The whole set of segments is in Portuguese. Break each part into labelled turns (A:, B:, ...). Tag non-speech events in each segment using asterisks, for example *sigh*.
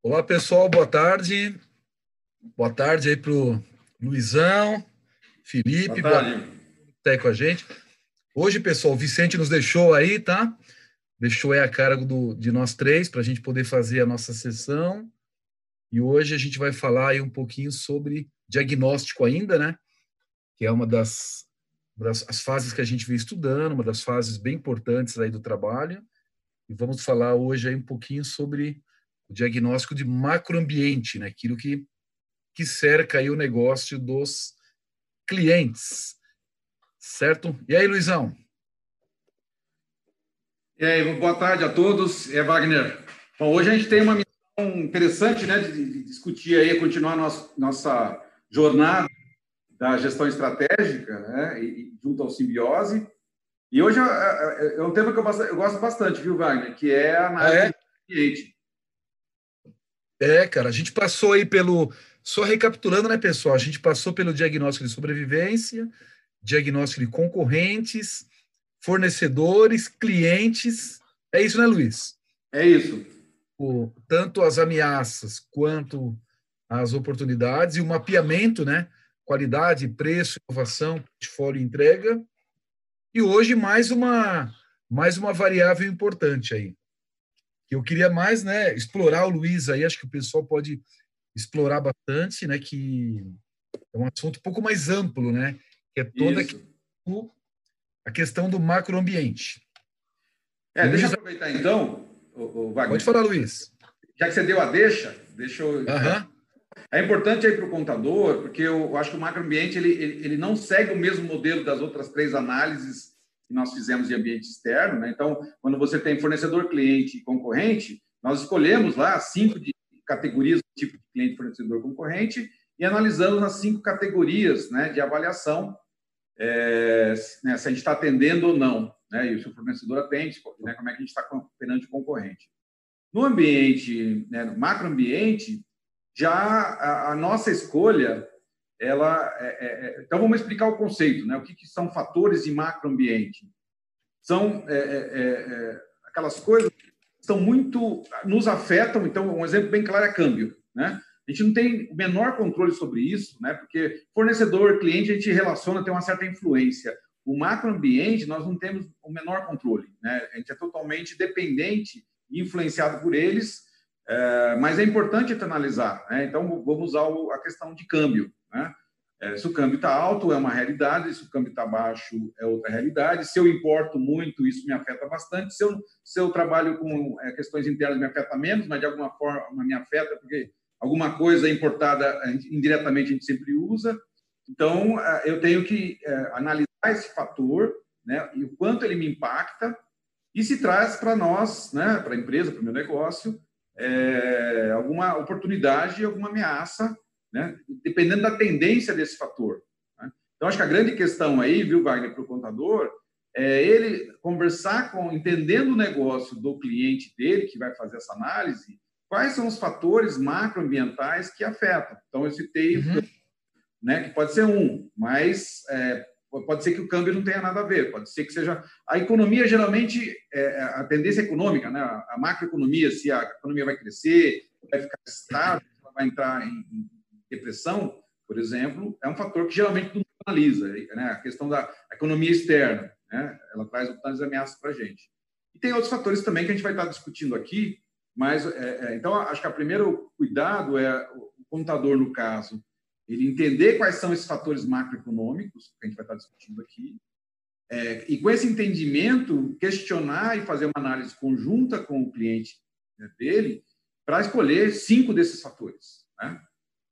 A: Olá, pessoal, boa tarde. Boa tarde aí para o Luizão, Felipe, boa tarde. Boa tá aí com a gente. Hoje, pessoal, o Vicente nos deixou aí, tá? Deixou aí a cargo do, de nós três para a gente poder fazer a nossa sessão. E hoje a gente vai falar aí um pouquinho sobre diagnóstico ainda, né? Que é uma das, das as fases que a gente vem estudando, uma das fases bem importantes aí do trabalho. E vamos falar hoje aí um pouquinho sobre o diagnóstico de macroambiente, né? Aquilo que que cerca aí o negócio dos clientes. Certo? E aí, Luizão?
B: E aí, boa tarde a todos. É Wagner. Bom, hoje a gente tem uma missão interessante, né, de discutir aí, continuar nossa, nossa jornada da gestão estratégica, né, e, junto ao simbiose. E hoje é, é, é um tema que eu, eu, gosto bastante, viu, Wagner? Que é a análise ah, é? do cliente.
A: É, cara, a gente passou aí pelo só recapitulando, né, pessoal? A gente passou pelo diagnóstico de sobrevivência, diagnóstico de concorrentes, fornecedores, clientes. É isso, né, Luiz?
B: É isso.
A: O, tanto as ameaças quanto as oportunidades e o mapeamento, né? Qualidade, preço, inovação, portfólio e entrega. E hoje mais uma mais uma variável importante aí. Eu queria mais, né, explorar o Luiz aí, acho que o pessoal pode explorar bastante, né? Que é um assunto um pouco mais amplo, né? Que é toda a questão do macroambiente.
B: É, deixa eu aproveitar então, o, o Wagner.
A: Pode falar, Luiz.
B: Já que você deu a deixa, deixa eu. Uhum. É importante aí para o contador, porque eu acho que o macroambiente ele, ele, ele não segue o mesmo modelo das outras três análises que nós fizemos de ambiente externo. Né? Então, quando você tem fornecedor, cliente e concorrente, nós escolhemos lá cinco categorias do tipo de cliente, fornecedor, concorrente e analisamos as cinco categorias né, de avaliação, é, né, se a gente está atendendo ou não, né, e se o fornecedor atende, né, como é que a gente está perante o concorrente. No ambiente, né, no macroambiente, já a, a, nossa escolha, ela, é, é, é então vamos explicar o conceito, né, o que, que são fatores de macroambiente. São é, é, aquelas coisas estão muito nos afetam. Então, um exemplo bem claro é câmbio, né? A gente não tem o menor controle sobre isso, né? Porque fornecedor, cliente, a gente relaciona, tem uma certa influência. O macroambiente, nós não temos o menor controle, né? A gente é totalmente dependente e influenciado por eles, mas é importante analisar, né? Então, vamos usar a questão de câmbio, né? É, se o câmbio está alto, é uma realidade, se o câmbio está baixo, é outra realidade. Se eu importo muito, isso me afeta bastante. Se eu, se eu trabalho com é, questões internas, me afeta menos, mas de alguma forma me afeta, porque alguma coisa importada indiretamente a gente sempre usa. Então, é, eu tenho que é, analisar esse fator né, e o quanto ele me impacta e se traz para nós, né, para a empresa, para o meu negócio, é, alguma oportunidade, alguma ameaça né? dependendo da tendência desse fator. Né? Então, acho que a grande questão aí, viu, Wagner, para o contador, é ele conversar com, entendendo o negócio do cliente dele, que vai fazer essa análise, quais são os fatores macroambientais que afetam. Então, eu citei, uhum. né, que pode ser um, mas é, pode ser que o câmbio não tenha nada a ver, pode ser que seja... A economia, geralmente, é, a tendência econômica, né, a macroeconomia, se a economia vai crescer, vai ficar estável, vai entrar em, depressão, por exemplo, é um fator que geralmente não analisa. Né? A questão da economia externa, né? ela traz outras ameaças para a gente. E tem outros fatores também que a gente vai estar discutindo aqui, mas, é, é, então, acho que o primeiro cuidado é o contador, no caso, ele entender quais são esses fatores macroeconômicos que a gente vai estar discutindo aqui, é, e com esse entendimento, questionar e fazer uma análise conjunta com o cliente né, dele para escolher cinco desses fatores. Né?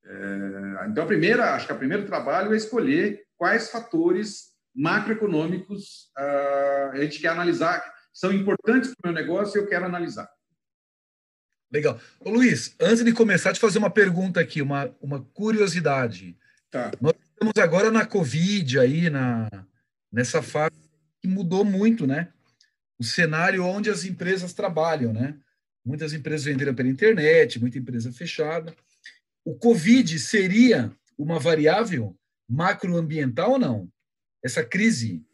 B: É, então, a primeira, acho que o primeiro trabalho é escolher quais fatores macroeconômicos uh, a gente quer analisar, são importantes para o meu negócio e eu quero analisar.
A: Legal. Ô, Luiz, antes de começar, te fazer uma pergunta aqui, uma, uma curiosidade. Tá. Nós estamos agora na Covid, aí, na, nessa fase que mudou muito, né? O cenário onde as empresas trabalham, né? Muitas empresas venderam pela internet, muita empresa fechada o Covid seria uma variável macroambiental ou não? Essa crise?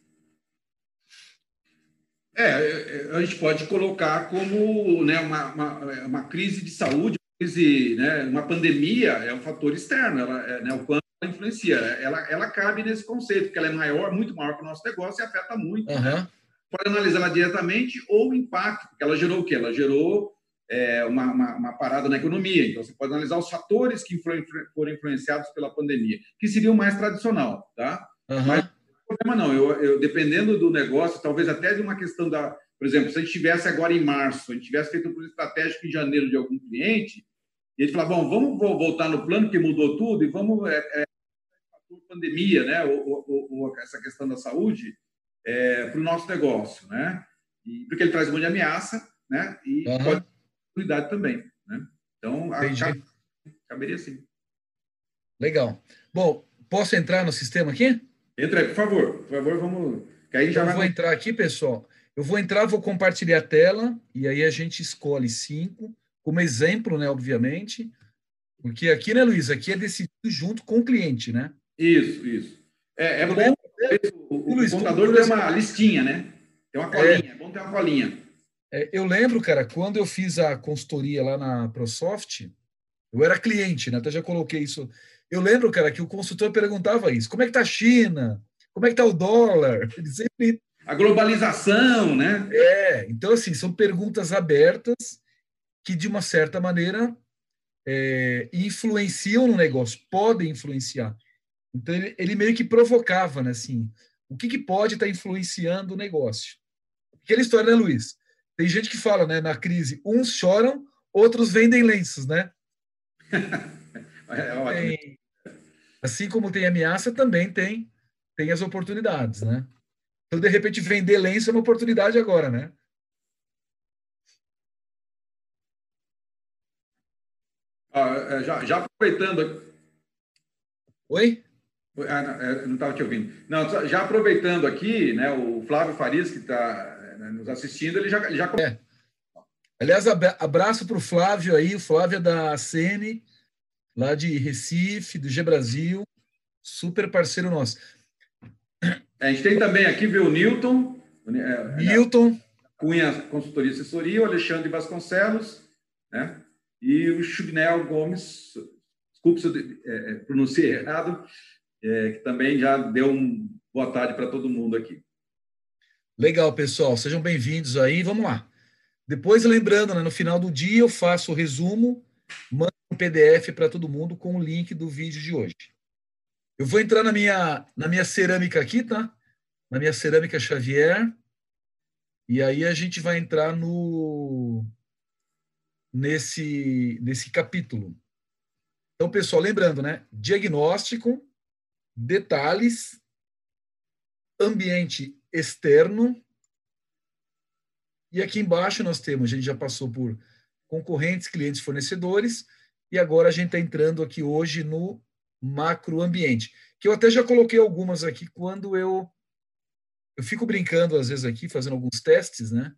B: É, a gente pode colocar como né, uma, uma, uma crise de saúde, crise, né, uma pandemia é um fator externo, ela, é, né, o quanto ela influencia. Ela, ela cabe nesse conceito, porque ela é maior, muito maior que o nosso negócio e afeta muito. Uhum. Né? Pode analisar ela diretamente ou o impacto, porque ela gerou o quê? Ela gerou é, uma, uma, uma, parada na economia. Então, você pode analisar os fatores que foram influenciados pela pandemia, que seria o mais tradicional, tá? Uhum. Mas não problema não. Eu, eu, dependendo do negócio, talvez até de uma questão da... Por exemplo, se a gente tivesse agora em março, a gente tivesse feito um plano estratégico em janeiro de algum cliente, e ele falar, bom, vamos voltar no plano que mudou tudo e vamos... É, é, pandemia, né? Ou, ou, ou, essa questão da saúde é, para o nosso negócio, né? E, porque ele traz um monte de ameaça, né? E uhum. pode oportunidade também, né? Então, a, caberia sim.
A: Legal. Bom, posso entrar no sistema aqui?
B: Entra aí, por favor. Por favor, vamos. Que aí já
A: Eu vai... vou entrar aqui, pessoal. Eu vou entrar, vou compartilhar a tela e aí a gente escolhe cinco, como exemplo, né? Obviamente. Porque aqui, né, Luiz? Aqui é decidido junto com o cliente, né?
B: Isso, isso. É, é bom. Lembro, o, o, Luiz, contador tem uma listinha, né? Tem uma colinha. É, é bom ter uma colinha.
A: É, eu lembro, cara, quando eu fiz a consultoria lá na ProSoft, eu era cliente, né? Até já coloquei isso. Eu lembro, cara, que o consultor perguntava isso: como é que tá a China? Como é que tá o dólar? *laughs* Ele
B: sempre. A globalização, né?
A: É, então, assim, são perguntas abertas que, de uma certa maneira, é, influenciam no negócio, podem influenciar. Então, ele, ele, meio que provocava, né? Assim, o que, que pode estar tá influenciando o negócio? Aquela história, né, Luiz? Tem gente que fala, né, na crise, uns choram, outros vendem lenços, né? *laughs* é tem, assim como tem ameaça, também tem tem as oportunidades, né? Então, de repente, vender lenço é uma oportunidade agora, né?
B: Ah, é, já, já aproveitando.
A: Oi?
B: Ah, não estava é, te ouvindo. Não, já aproveitando aqui, né, o Flávio Farias, que está né, nos assistindo, ele já. Ele já... É.
A: Aliás, abraço para o Flávio aí, o Flávio é da CN, lá de Recife, do G Brasil, super parceiro nosso.
B: A gente tem também aqui, viu, o Newton.
A: É, Newton.
B: Cunha Consultoria e Assessoria, o Alexandre Vasconcelos, né? E o Chubnel Gomes, desculpe se eu é, é, pronunciei errado, é, que também já deu um boa tarde para todo mundo aqui.
A: Legal, pessoal. Sejam bem-vindos aí. Vamos lá. Depois, lembrando, né, no final do dia eu faço o resumo, mando um PDF para todo mundo com o link do vídeo de hoje. Eu vou entrar na minha, na minha cerâmica aqui, tá? Na minha cerâmica Xavier. E aí a gente vai entrar no nesse nesse capítulo. Então, pessoal, lembrando, né? Diagnóstico, detalhes, ambiente externo. E aqui embaixo nós temos, a gente já passou por concorrentes, clientes, fornecedores, e agora a gente está entrando aqui hoje no macroambiente, que eu até já coloquei algumas aqui quando eu eu fico brincando às vezes aqui, fazendo alguns testes, né?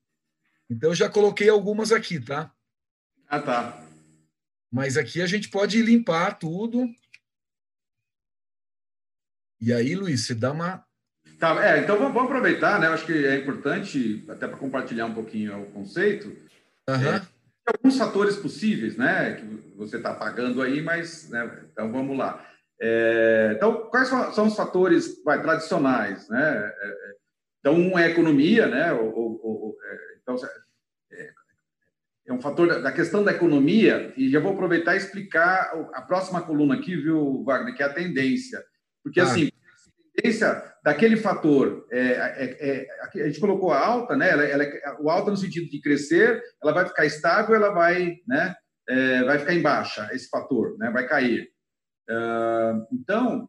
A: Então eu já coloquei algumas aqui, tá?
B: Ah, tá.
A: Mas aqui a gente pode limpar tudo. E aí, Luiz, você dá uma
B: Tá, é, então vamos, vamos, aproveitar, né? Eu acho que é importante, até para compartilhar um pouquinho o conceito, uhum. é, alguns fatores possíveis, né? Que você está pagando aí, mas, né? Então vamos lá. É, então, quais são, os fatores vai, tradicionais, né? É, é então, um é a economia, né? É, então, é, é um fator da, questão da economia, e já vou aproveitar e explicar a próxima coluna aqui, viu, Wagner, que é a tendência. Porque, ah. assim, tendência daquele fator, é, é, é, a gente colocou a alta, né? Ela, ela, o alta no sentido de crescer, ela vai ficar estável, ela vai, né? É, vai ficar em baixa, esse fator, né? Vai cair. Uh, então,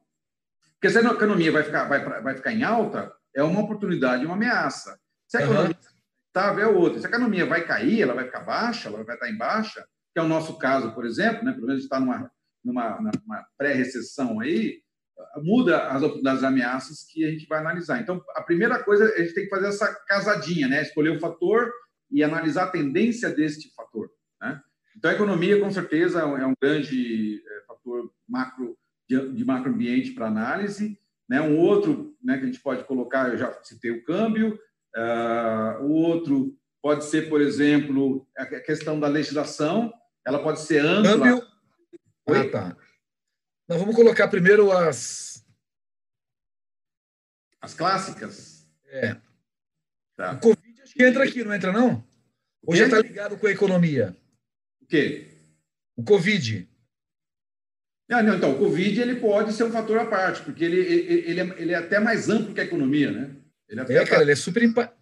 B: porque se a economia vai ficar, vai, vai ficar em alta, é uma oportunidade uma ameaça. Se a economia uhum. estável é outra. Se a economia vai cair, ela vai ficar baixa, ela vai estar em baixa, que é o nosso caso, por exemplo, né? Pelo menos está numa, numa, numa pré-recessão aí, muda as, das ameaças que a gente vai analisar. Então, a primeira coisa, a gente tem que fazer essa casadinha, né? Escolher o fator e analisar a tendência deste fator. Né? Então, a economia, com certeza, é um grande é, fator macro de, de macroambiente para análise. Né? Um outro né, que a gente pode colocar, eu já citei o câmbio. Uh, o outro pode ser, por exemplo, a questão da legislação. ela pode ser ampla. Câmbio...
A: Ah, tá. Nós vamos colocar primeiro as.
B: As clássicas?
A: É. Tá. O Covid acho que entra aqui, não entra, não? Ou já está ligado com a economia?
B: O quê?
A: O Covid.
B: Não, não, então, o Covid ele pode ser um fator à parte, porque ele, ele, ele, é, ele é até mais amplo que a economia, né?
A: Ele é, é cara, ele é super... Impa...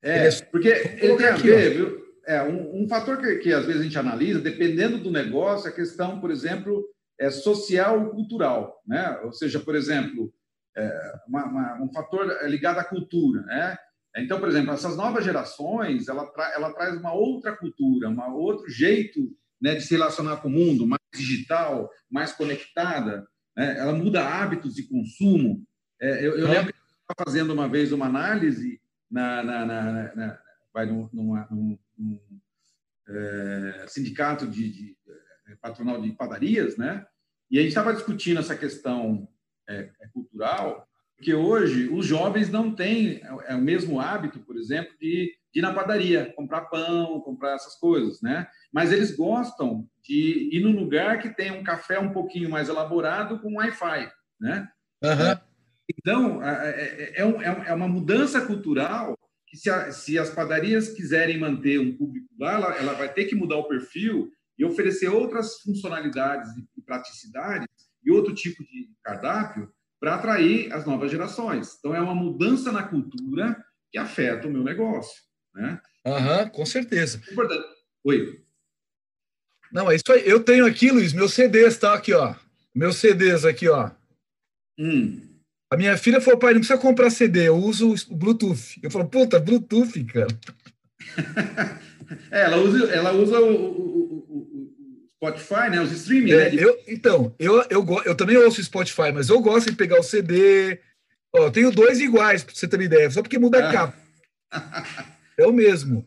B: É, é porque ele tem a ver, viu? É, um, um fator que, que às vezes a gente analisa, dependendo do negócio, a questão, por exemplo, é social ou cultural, né? Ou seja, por exemplo, é, uma, uma, um fator ligado à cultura, né? Então, por exemplo, essas novas gerações, ela, tra ela traz uma outra cultura, um outro jeito né, de se relacionar com o mundo, mais digital, mais conectada. Né? Ela muda hábitos de consumo. É, eu, eu lembro que eu estava fazendo uma vez uma análise na, na, na, na vai num, numa, num, num é, sindicato de, de, patronal de padarias, né? E a gente estava discutindo essa questão é, é cultural porque hoje os jovens não têm é, o mesmo hábito, por exemplo, de, de ir na padaria, comprar pão, comprar essas coisas, né? Mas eles gostam de ir num lugar que tem um café um pouquinho mais elaborado com Wi-Fi, né?
A: Uhum.
B: Então, é, é, um, é uma mudança cultural que se, a, se, as padarias quiserem manter um público lá, ela, ela, vai ter que mudar o perfil e oferecer outras funcionalidades e praticidades e outro tipo de cardápio para atrair as novas gerações. Então, é uma mudança na cultura que afeta o meu negócio. Né?
A: Aham, com certeza.
B: Importante. Oi.
A: Não, é isso aí. Eu tenho aqui, Luiz, meus CDs, tá? Aqui, ó. Meus CDs aqui, ó.
B: Hum.
A: A minha filha falou, pai, não precisa comprar CD, eu uso o Bluetooth. Eu falo, puta, Bluetooth, cara. *laughs*
B: é, ela usa, ela usa o, Spotify, né? Os streaming,
A: é, né? Eu, então, eu, eu, eu também ouço Spotify, mas eu gosto de pegar o CD. Ó, eu tenho dois iguais, para você ter uma ideia, só porque muda a ah. capa. *laughs* é o mesmo.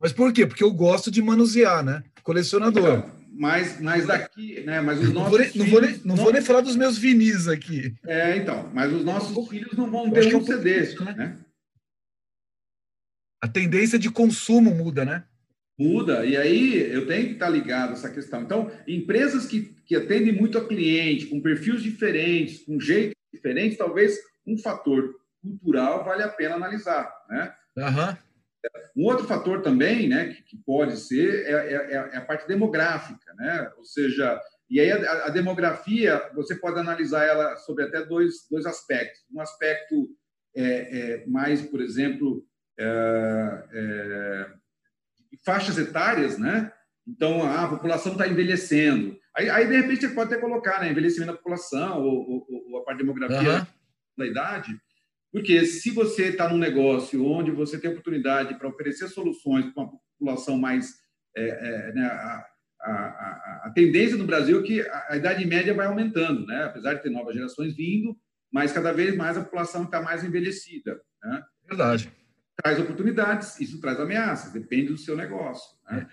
A: Mas por quê? Porque eu gosto de manusear, né? Colecionador. Então,
B: mas, mas daqui, né? Mas os nossos
A: não vou, nem, não, vou nem, não, não vou nem falar dos meus vinis aqui.
B: É, então. Mas os nossos filhos não vão ter um, um CD, né? né?
A: A tendência de consumo muda, né?
B: Muda, e aí eu tenho que estar ligado a essa questão. Então, empresas que, que atendem muito a cliente, com perfis diferentes, com jeitos diferentes, talvez um fator cultural vale a pena analisar. Né?
A: Uhum.
B: Um outro fator também, né, que, que pode ser, é, é, é, a parte demográfica, né? Ou seja, e aí a, a, demografia, você pode analisar ela sobre até dois, dois aspectos. Um aspecto é, é mais, por exemplo, é, é faixas etárias, né? Então, a população está envelhecendo. Aí, aí, de repente, você pode até colocar né, envelhecimento da população ou, ou, ou a parte de demografia uhum. da idade, porque se você está num negócio onde você tem oportunidade para oferecer soluções para uma população mais. É, é, né, a, a, a, a, tendência no Brasil é que a, idade média vai aumentando, né? apesar de ter novas gerações vindo, mas cada vez mais a população está mais envelhecida. Né?
A: Verdade
B: traz oportunidades, isso traz ameaças, depende do seu negócio. Né?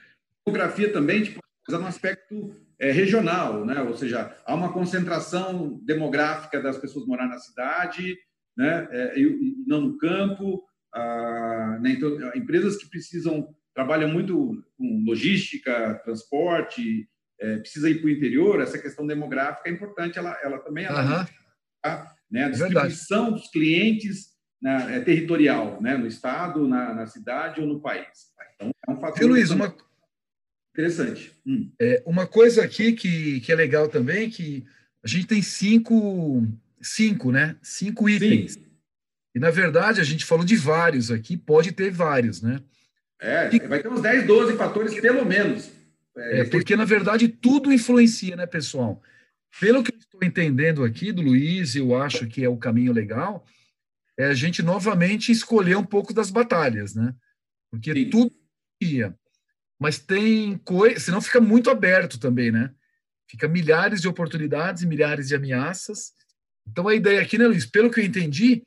B: Demografia também, tipo, no aspecto é, regional, né? ou seja, há uma concentração demográfica das pessoas morar na cidade, né? É, e, não no campo. Ah, né? Então, empresas que precisam, trabalham muito com logística, transporte, é, precisa ir para o interior, essa questão demográfica é importante, ela, ela também ela,
A: uhum.
B: né? a distribuição Verdade. dos clientes na, é, territorial, né? no estado, na, na, cidade ou no país. Então, é um fator.
A: Luiz, uma...
B: interessante. Hum.
A: É, uma coisa aqui que, que é legal também que a gente tem cinco, cinco, né? Cinco itens. Sim. E, na verdade, a gente falou de vários aqui, pode ter vários, né?
B: É, e... vai ter uns 10, 12 fatores, pelo menos.
A: É, é porque, na verdade, tudo influencia, né, pessoal? Pelo que eu estou entendendo aqui do Luiz, eu acho que é o caminho legal, é a gente novamente escolher um pouco das batalhas, né? Porque Sim. tudo ia. Mas tem coisa, senão fica muito aberto também, né? Fica milhares de oportunidades e milhares de ameaças. Então a ideia aqui, né, Luiz, pelo que eu entendi,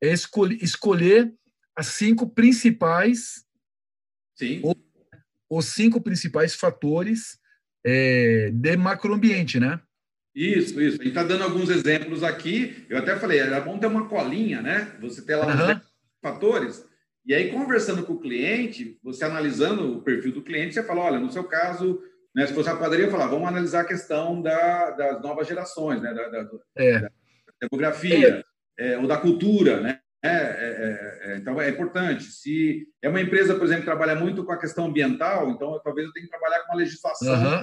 A: é escolher, escolher as cinco principais
B: Sim.
A: Ou, os cinco principais fatores é, de macroambiente, né?
B: Isso, isso. A gente está dando alguns exemplos aqui. Eu até falei, era bom ter uma colinha, né? Você ter lá uhum. os fatores. E aí, conversando com o cliente, você analisando o perfil do cliente, você fala: olha, no seu caso, Né? Se fosse a padaria, falar, vamos analisar a questão da, das novas gerações, né? da, da,
A: é.
B: da demografia, é. ou da cultura, né? É, é, é, então é importante. Se é uma empresa, por exemplo, que trabalha muito com a questão ambiental, então talvez eu tenha que trabalhar com uma legislação.
A: Uhum,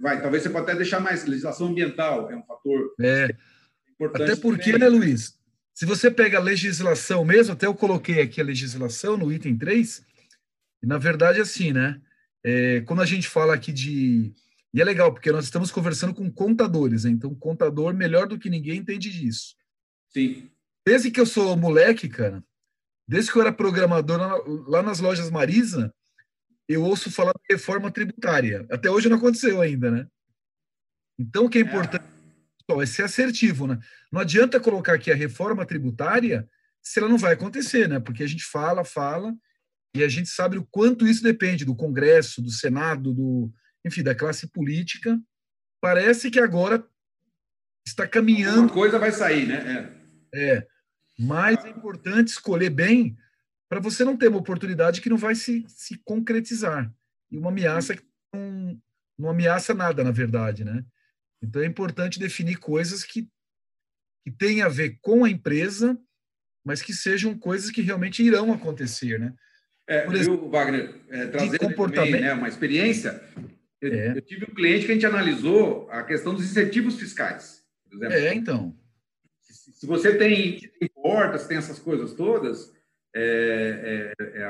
B: Vai, talvez você pode até deixar mais legislação ambiental, é um fator
A: importante. Até porque, também. né, Luiz? Se você pega a legislação mesmo, até eu coloquei aqui a legislação no item 3, e na verdade, assim, né? É, quando a gente fala aqui de. E é legal, porque nós estamos conversando com contadores, né? então contador melhor do que ninguém entende disso.
B: Sim.
A: Desde que eu sou moleque, cara, desde que eu era programador lá nas lojas Marisa, eu ouço falar de reforma tributária. Até hoje não aconteceu ainda, né? Então, o que é, é. importante é, é ser assertivo, né? Não adianta colocar aqui a reforma tributária se ela não vai acontecer, né? Porque a gente fala, fala, e a gente sabe o quanto isso depende do Congresso, do Senado, do, enfim, da classe política. Parece que agora está caminhando. Uma
B: coisa vai sair, né?
A: É. é. Mas é importante escolher bem para você não ter uma oportunidade que não vai se, se concretizar. E uma ameaça que não, não ameaça nada, na verdade, né? Então é importante definir coisas que, que tenham a ver com a empresa, mas que sejam coisas que realmente irão acontecer, né?
B: É, Por exemplo, viu, Wagner, é, trazendo comportamento... também, né, uma experiência, eu, é. eu, tive um cliente que a gente analisou a questão dos incentivos fiscais.
A: Exemplo, é, então.
B: Se, se você tem, tem portas, tem essas coisas todas, é, é, é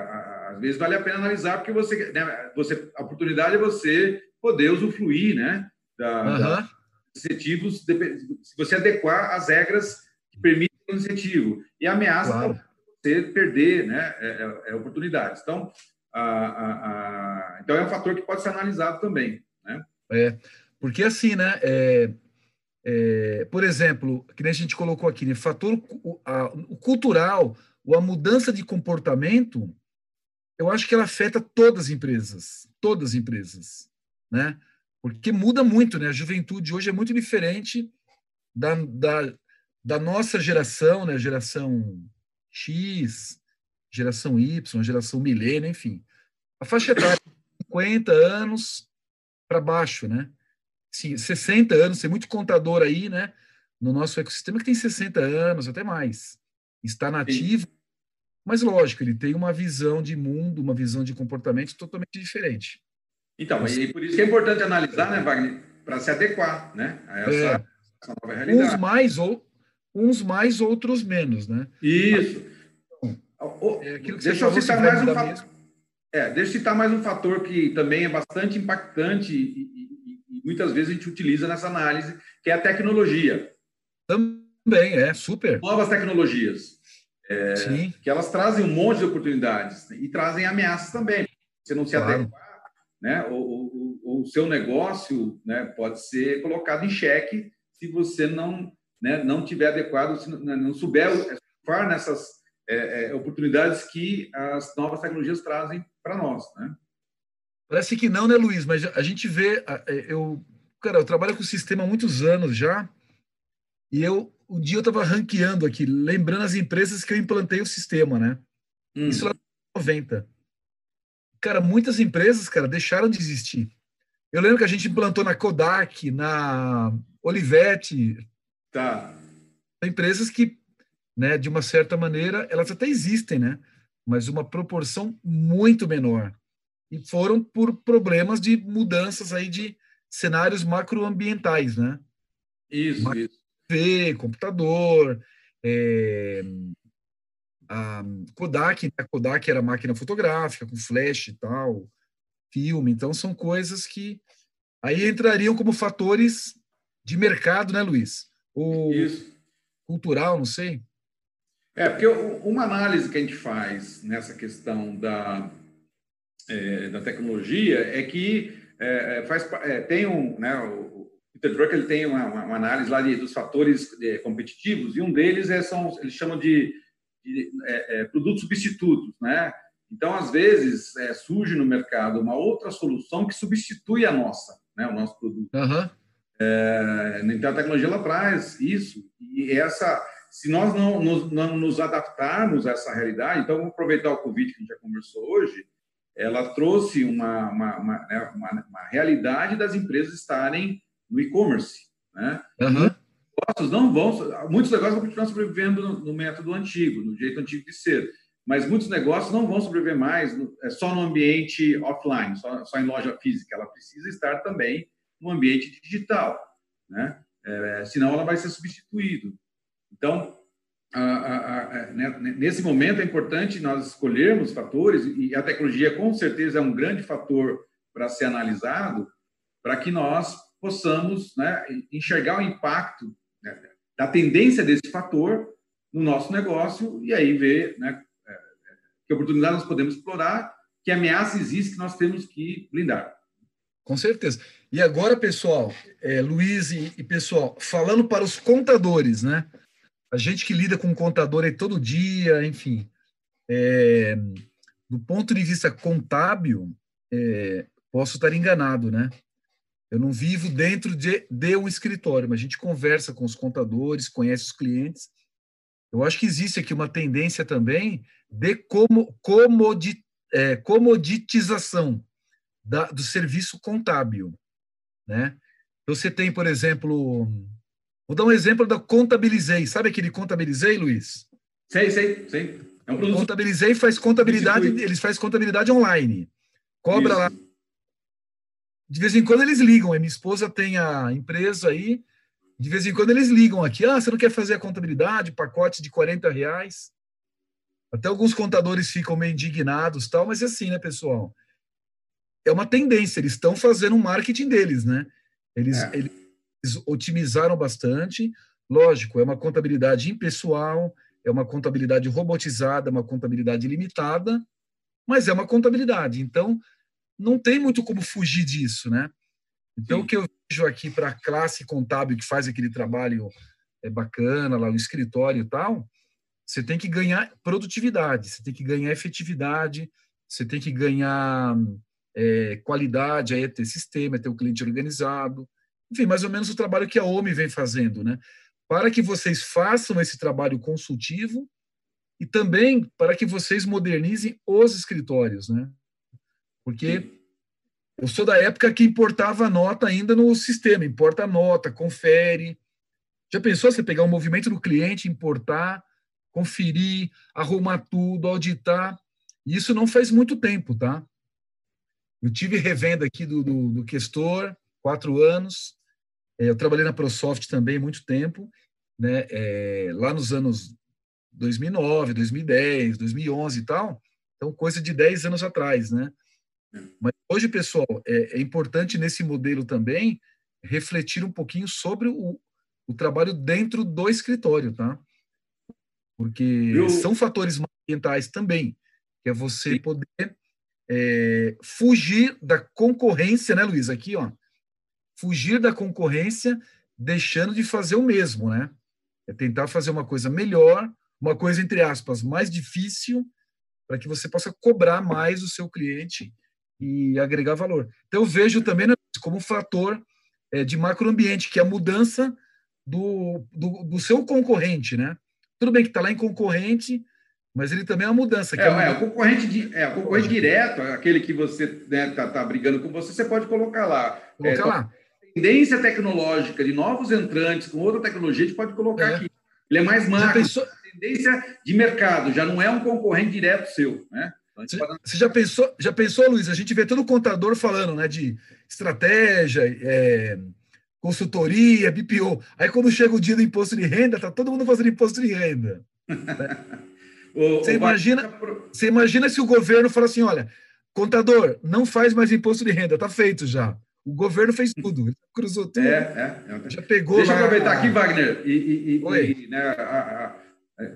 B: às vezes vale a pena analisar, porque você, né, você, a oportunidade é você poder usufruir né, da, uhum. da incentivos, se você adequar as regras que permitem o incentivo. E ameaça claro você perder né, é, é, é oportunidades. Então, a, a, a, então, é um fator que pode ser analisado também. Né?
A: É, porque assim, né? É, é, por exemplo, que nem a gente colocou aqui, né, fator o, a, o cultural, ou a mudança de comportamento, eu acho que ela afeta todas as empresas, todas as empresas, né? Porque muda muito, né? A juventude hoje é muito diferente da, da, da nossa geração, né? Geração X, geração Y, geração milênio, enfim. A faixa etária 50 anos para baixo, né? Sim, 60 anos, tem muito contador aí, né? No nosso ecossistema que tem 60 anos, até mais. Está nativo, Sim. Mas lógico, ele tem uma visão de mundo, uma visão de comportamento totalmente diferente.
B: Então, e por isso que é importante analisar, né, Wagner, para se adequar, né, a essa,
A: é, essa nova realidade. Uns mais ou uns mais, outros menos, né?
B: Isso. É deixa eu citar mais um fator. É, deixa eu citar mais um fator que também é bastante impactante e, e, e, muitas vezes a gente utiliza nessa análise, que é a tecnologia.
A: Também, é, super.
B: Novas tecnologias. É, Sim. Que elas trazem um monte de oportunidades e trazem ameaças também. Você não se claro. adequar, né? O, o, o seu negócio né, pode ser colocado em xeque se você não né, não tiver adequado, se não, não souber surfar nessas é, é, oportunidades que as novas tecnologias trazem para nós, né?
A: Parece que não, né, Luiz? Mas a gente vê, é, eu, cara, eu trabalho com o sistema há muitos anos já, e eu, um dia eu estava ranqueando aqui, lembrando as empresas que eu implantei o sistema, né? Hum. Isso lá em 90. Cara, muitas empresas, cara, deixaram de existir. Eu lembro que a gente implantou na Kodak, na Olivetti,
B: Tá.
A: Empresas que, né, de uma certa maneira, elas até existem, né? Mas uma proporção muito menor. E foram por problemas de mudanças aí de cenários macroambientais, né?
B: Isso, Macro isso.
A: TV, computador, é, a Kodak, né? a Kodak era máquina fotográfica, com flash e tal, filme. Então, são coisas que aí entrariam como fatores de mercado, né, Luiz? Ou Isso. cultural, não sei?
B: É, porque uma análise que a gente faz nessa questão da, é, da tecnologia é que é, é faz, é, tem um, né, Peter Drucker ele tem uma, uma análise lá de, dos fatores é, competitivos e um deles é, são, eles chamam de, de é, produtos substitutos, né? Então, às vezes, surge no mercado uma outra solução que substitui a nossa, né, o nosso produto.
A: Uhum.
B: É, então, a tecnologia ela traz isso. E essa, se nós não nos, não nos adaptarmos a essa realidade, então, vamos aproveitar o Covid que a gente já conversou hoje, ela trouxe uma, uma, uma, né, uma, uma realidade das empresas estarem no e-commerce. Né? Uhum. Negócios não vão, muitos negócios vão continuar sobrevivendo no, no, método antigo, no jeito antigo de ser, mas muitos negócios não vão sobreviver mais no, é só no ambiente offline, só, só em loja física. Ela precisa estar também no ambiente digital, né? É, senão ela vai ser substituída. Então, a, a, a, né, nesse momento é importante nós escolhermos fatores, e a tecnologia com certeza é um grande fator para ser analisado, para que nós possamos né, enxergar o impacto né, da tendência desse fator no nosso negócio e aí ver né, é, que oportunidade nós podemos explorar, que ameaça existe que nós temos que blindar.
A: Com certeza. E agora, pessoal, é, Luiz e, e pessoal, falando para os contadores, né? a gente que lida com contador aí todo dia, enfim, é, do ponto de vista contábil, é, posso estar enganado, né? Eu não vivo dentro de, de um escritório, mas a gente conversa com os contadores, conhece os clientes. Eu acho que existe aqui uma tendência também de como, é, comoditização da, do serviço contábil, né? Então, você tem, por exemplo, Vou dar um exemplo da Contabilizei. Sabe aquele Contabilizei, Luiz?
B: Sei, sei, sei.
A: É um produto... Contabilizei faz contabilidade, eles fazem contabilidade online. Cobra Isso. lá. De vez em quando eles ligam. A minha esposa tem a empresa aí. De vez em quando eles ligam aqui. Ah, você não quer fazer a contabilidade? Pacote de 40 reais. Até alguns contadores ficam meio indignados, tal, mas é assim, né, pessoal? É uma tendência, eles estão fazendo um marketing deles, né? Eles, é. eles eles otimizaram bastante. Lógico, é uma contabilidade impessoal, é uma contabilidade robotizada, uma contabilidade limitada, mas é uma contabilidade. Então, não tem muito como fugir disso, né? Então, Sim. o que eu vejo aqui para a classe contábil que faz aquele trabalho é bacana, lá no escritório e tal, você tem que ganhar produtividade, você tem que ganhar efetividade, você tem que ganhar é, qualidade, aí é ter sistema, é ter o cliente organizado, enfim, mais ou menos o trabalho que a OMI vem fazendo, né? Para que vocês façam esse trabalho consultivo e também para que vocês modernizem os escritórios, né? Porque eu sou da época que importava a nota ainda no sistema, importa a nota, confere. Já pensou você pegar um movimento do cliente, importar, conferir, arrumar tudo, auditar? Isso não faz muito tempo, tá? Eu tive revenda aqui do, do, do Questor, quatro anos. É, eu trabalhei na ProSoft também muito tempo, né? É, lá nos anos 2009, 2010, 2011 e tal. Então, coisa de 10 anos atrás, né? Mas hoje, pessoal, é, é importante nesse modelo também refletir um pouquinho sobre o, o trabalho dentro do escritório, tá? Porque Eu... são fatores ambientais também, que é você Sim. poder é, fugir da concorrência, né, Luiz? Aqui, ó, fugir da concorrência, deixando de fazer o mesmo, né? É tentar fazer uma coisa melhor, uma coisa, entre aspas, mais difícil, para que você possa cobrar mais o seu cliente e agregar valor. Então, eu vejo também né, como um fator é, de macroambiente, que é a mudança do, do, do seu concorrente, né? Tudo bem que está lá em concorrente, mas ele também é uma mudança.
B: É, é, uma... é, o concorrente, de, é, o concorrente direto, aquele que você está né, tá, tá brigando com você, você pode colocar lá.
A: Colocar é, lá
B: tendência tecnológica de novos entrantes com outra tecnologia, a gente pode colocar é. aqui. Ele é mais macro. Pensou... Tendência de mercado, já não é um concorrente direto seu, né?
A: Você, já pensou, já pensou, Luiz? A gente vê todo contador falando, né, de estratégia, é, consultoria, BPO. Aí quando chega o dia do imposto de renda, tá todo mundo fazendo imposto de renda. Né? *laughs* o, você, o imagina, você imagina se o governo fala assim, olha, contador, não faz mais imposto de renda, tá feito já. O governo fez *laughs* tudo, cruzou tudo. É, é, é. Já pegou.
B: Deixa eu aproveitar aqui, Wagner. E, e, e né, a, a, a,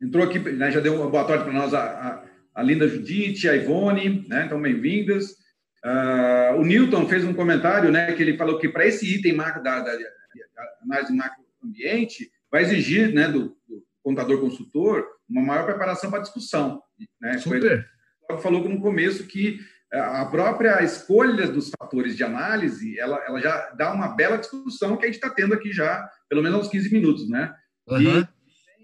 B: entrou aqui, né, já deu uma boa tarde para nós a, a, Linda Judite, a Ivone, né, então bem-vindas. Uh, o Newton fez um comentário, né, que ele falou que para esse item macro da, da, da, análise macroambiente vai exigir, né, do, do, contador consultor uma maior preparação para a discussão. Né? Super. Ele falou no começo que a própria escolha dos fatores de análise, ela, ela já dá uma bela discussão que a gente está tendo aqui já, pelo menos uns 15 minutos, né? Uhum.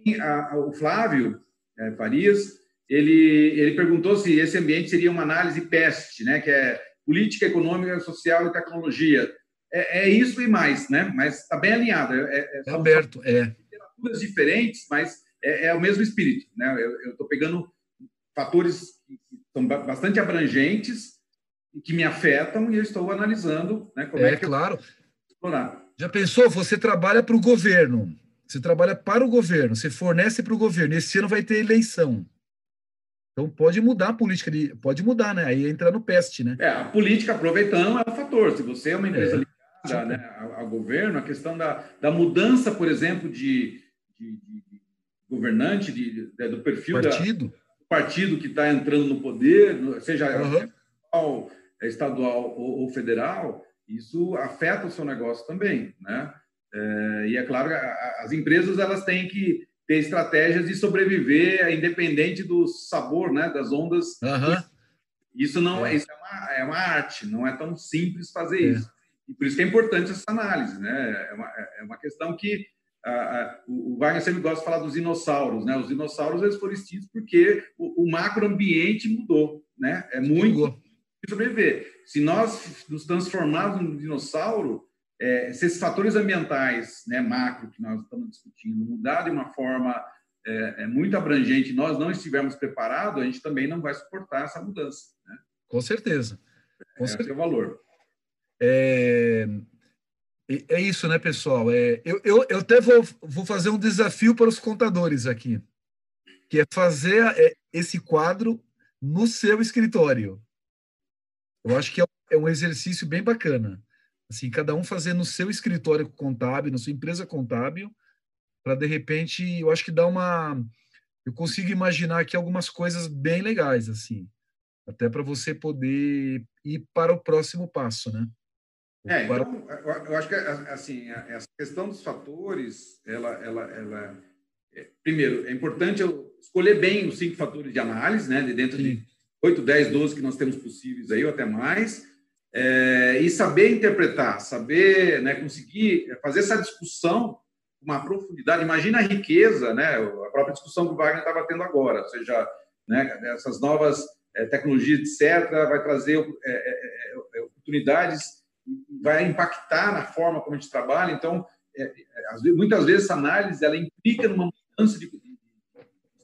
B: E a, a, o Flávio é, Farias ele, ele perguntou se esse ambiente seria uma análise PEST, né, que é Política Econômica, Social e Tecnologia. É, é isso e mais, né? mas está bem alinhado. É,
A: é, é aberto, é.
B: Literaturas diferentes, mas é, é, o mesmo espírito. Né? Eu estou pegando fatores que são bastante abrangentes e que me afetam e eu estou analisando né, como é,
A: é que claro. explorar. Já pensou? Você trabalha para o governo, você trabalha para o governo, você fornece para o governo. Esse ano vai ter eleição. Então pode mudar a política, de, pode mudar, né? Aí entra no PEST, né?
B: É, a política aproveitando é um fator. Se você é uma empresa é. ligada né, ao, ao, governo, a questão da, da mudança, por exemplo, de, de, de governante, de, de, do perfil
A: partido.
B: Da, do partido que está entrando no poder, seja uhum. estadual ou, ou, federal, isso afeta o seu negócio também, né? É, e é claro, as empresas elas têm que ter estratégias de sobreviver independente do sabor, né, das ondas.
A: Uhum.
B: Isso não é. isso é uma, é uma arte, não é tão simples fazer é. isso. E por isso que é importante essa análise, né? É uma, é uma questão que o Wagner sempre gosta de falar dos dinossauros, né? Os dinossauros eles foram extintos porque o, o macroambiente mudou, né? É muito sobreviver. Se nós nos transformarmos num dinossauro, é, se esses fatores ambientais, né, macro, que nós estamos discutindo, mudar de uma forma é, é muito abrangente, nós não estivermos preparados, a gente também não vai suportar essa mudança. Né?
A: Com certeza.
B: Com Esse certeza. é o valor.
A: É, é isso, né, pessoal? É, eu, eu, eu até vou, vou fazer um desafio para os contadores aqui, que é fazer é, esse quadro no seu escritório. Eu acho que é, é um exercício bem bacana. Assim, cada um fazendo no seu escritório contábil, na sua empresa contábil, para de repente, eu acho que dá uma eu consigo imaginar aqui algumas coisas bem legais assim, até para você poder ir para o próximo passo, né?
B: É, para... então, eu acho que assim, essa questão dos fatores, ela, ela, ela é, primeiro, é importante eu escolher bem os cinco fatores de análise, né, de dentro Sim. de 8, 10, 12 que nós temos possíveis aí, ou até mais, é, e saber interpretar, saber né, conseguir fazer essa discussão com uma profundidade. Imagina a riqueza, né, a própria discussão que o Wagner estava tendo agora, ou seja, né, essas novas é, tecnologias, etc., vai trazer é, é, é, oportunidades, vai impactar na forma como a gente trabalha. Então, é, muitas vezes essa análise ela implica numa mudança de,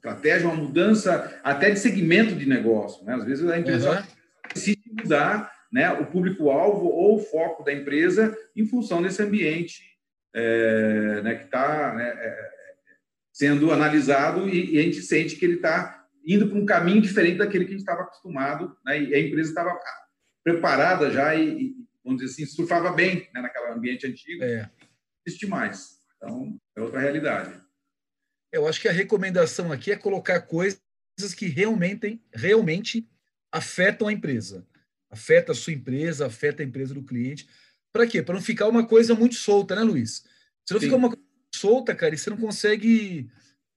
B: estratégia, uma mudança até de segmento de negócio. Né? Às vezes a empresa uhum. decide mudar né, o público-alvo ou o foco da empresa em função desse ambiente é, né, que está né, é, sendo analisado e, e, a gente sente que ele está indo para um caminho diferente daquele que a gente estava acostumado né, e a empresa estava preparada já e, e, vamos dizer assim, surfava bem né, naquele ambiente antigo. É. Existe mais. Então, é outra realidade.
A: Eu acho que a recomendação aqui é colocar coisas que realmente, realmente afetam a empresa afeta a sua empresa, afeta a empresa do cliente. Para quê? Para não ficar uma coisa muito solta, né, Luiz? Se não ficar uma coisa solta, cara, e você não consegue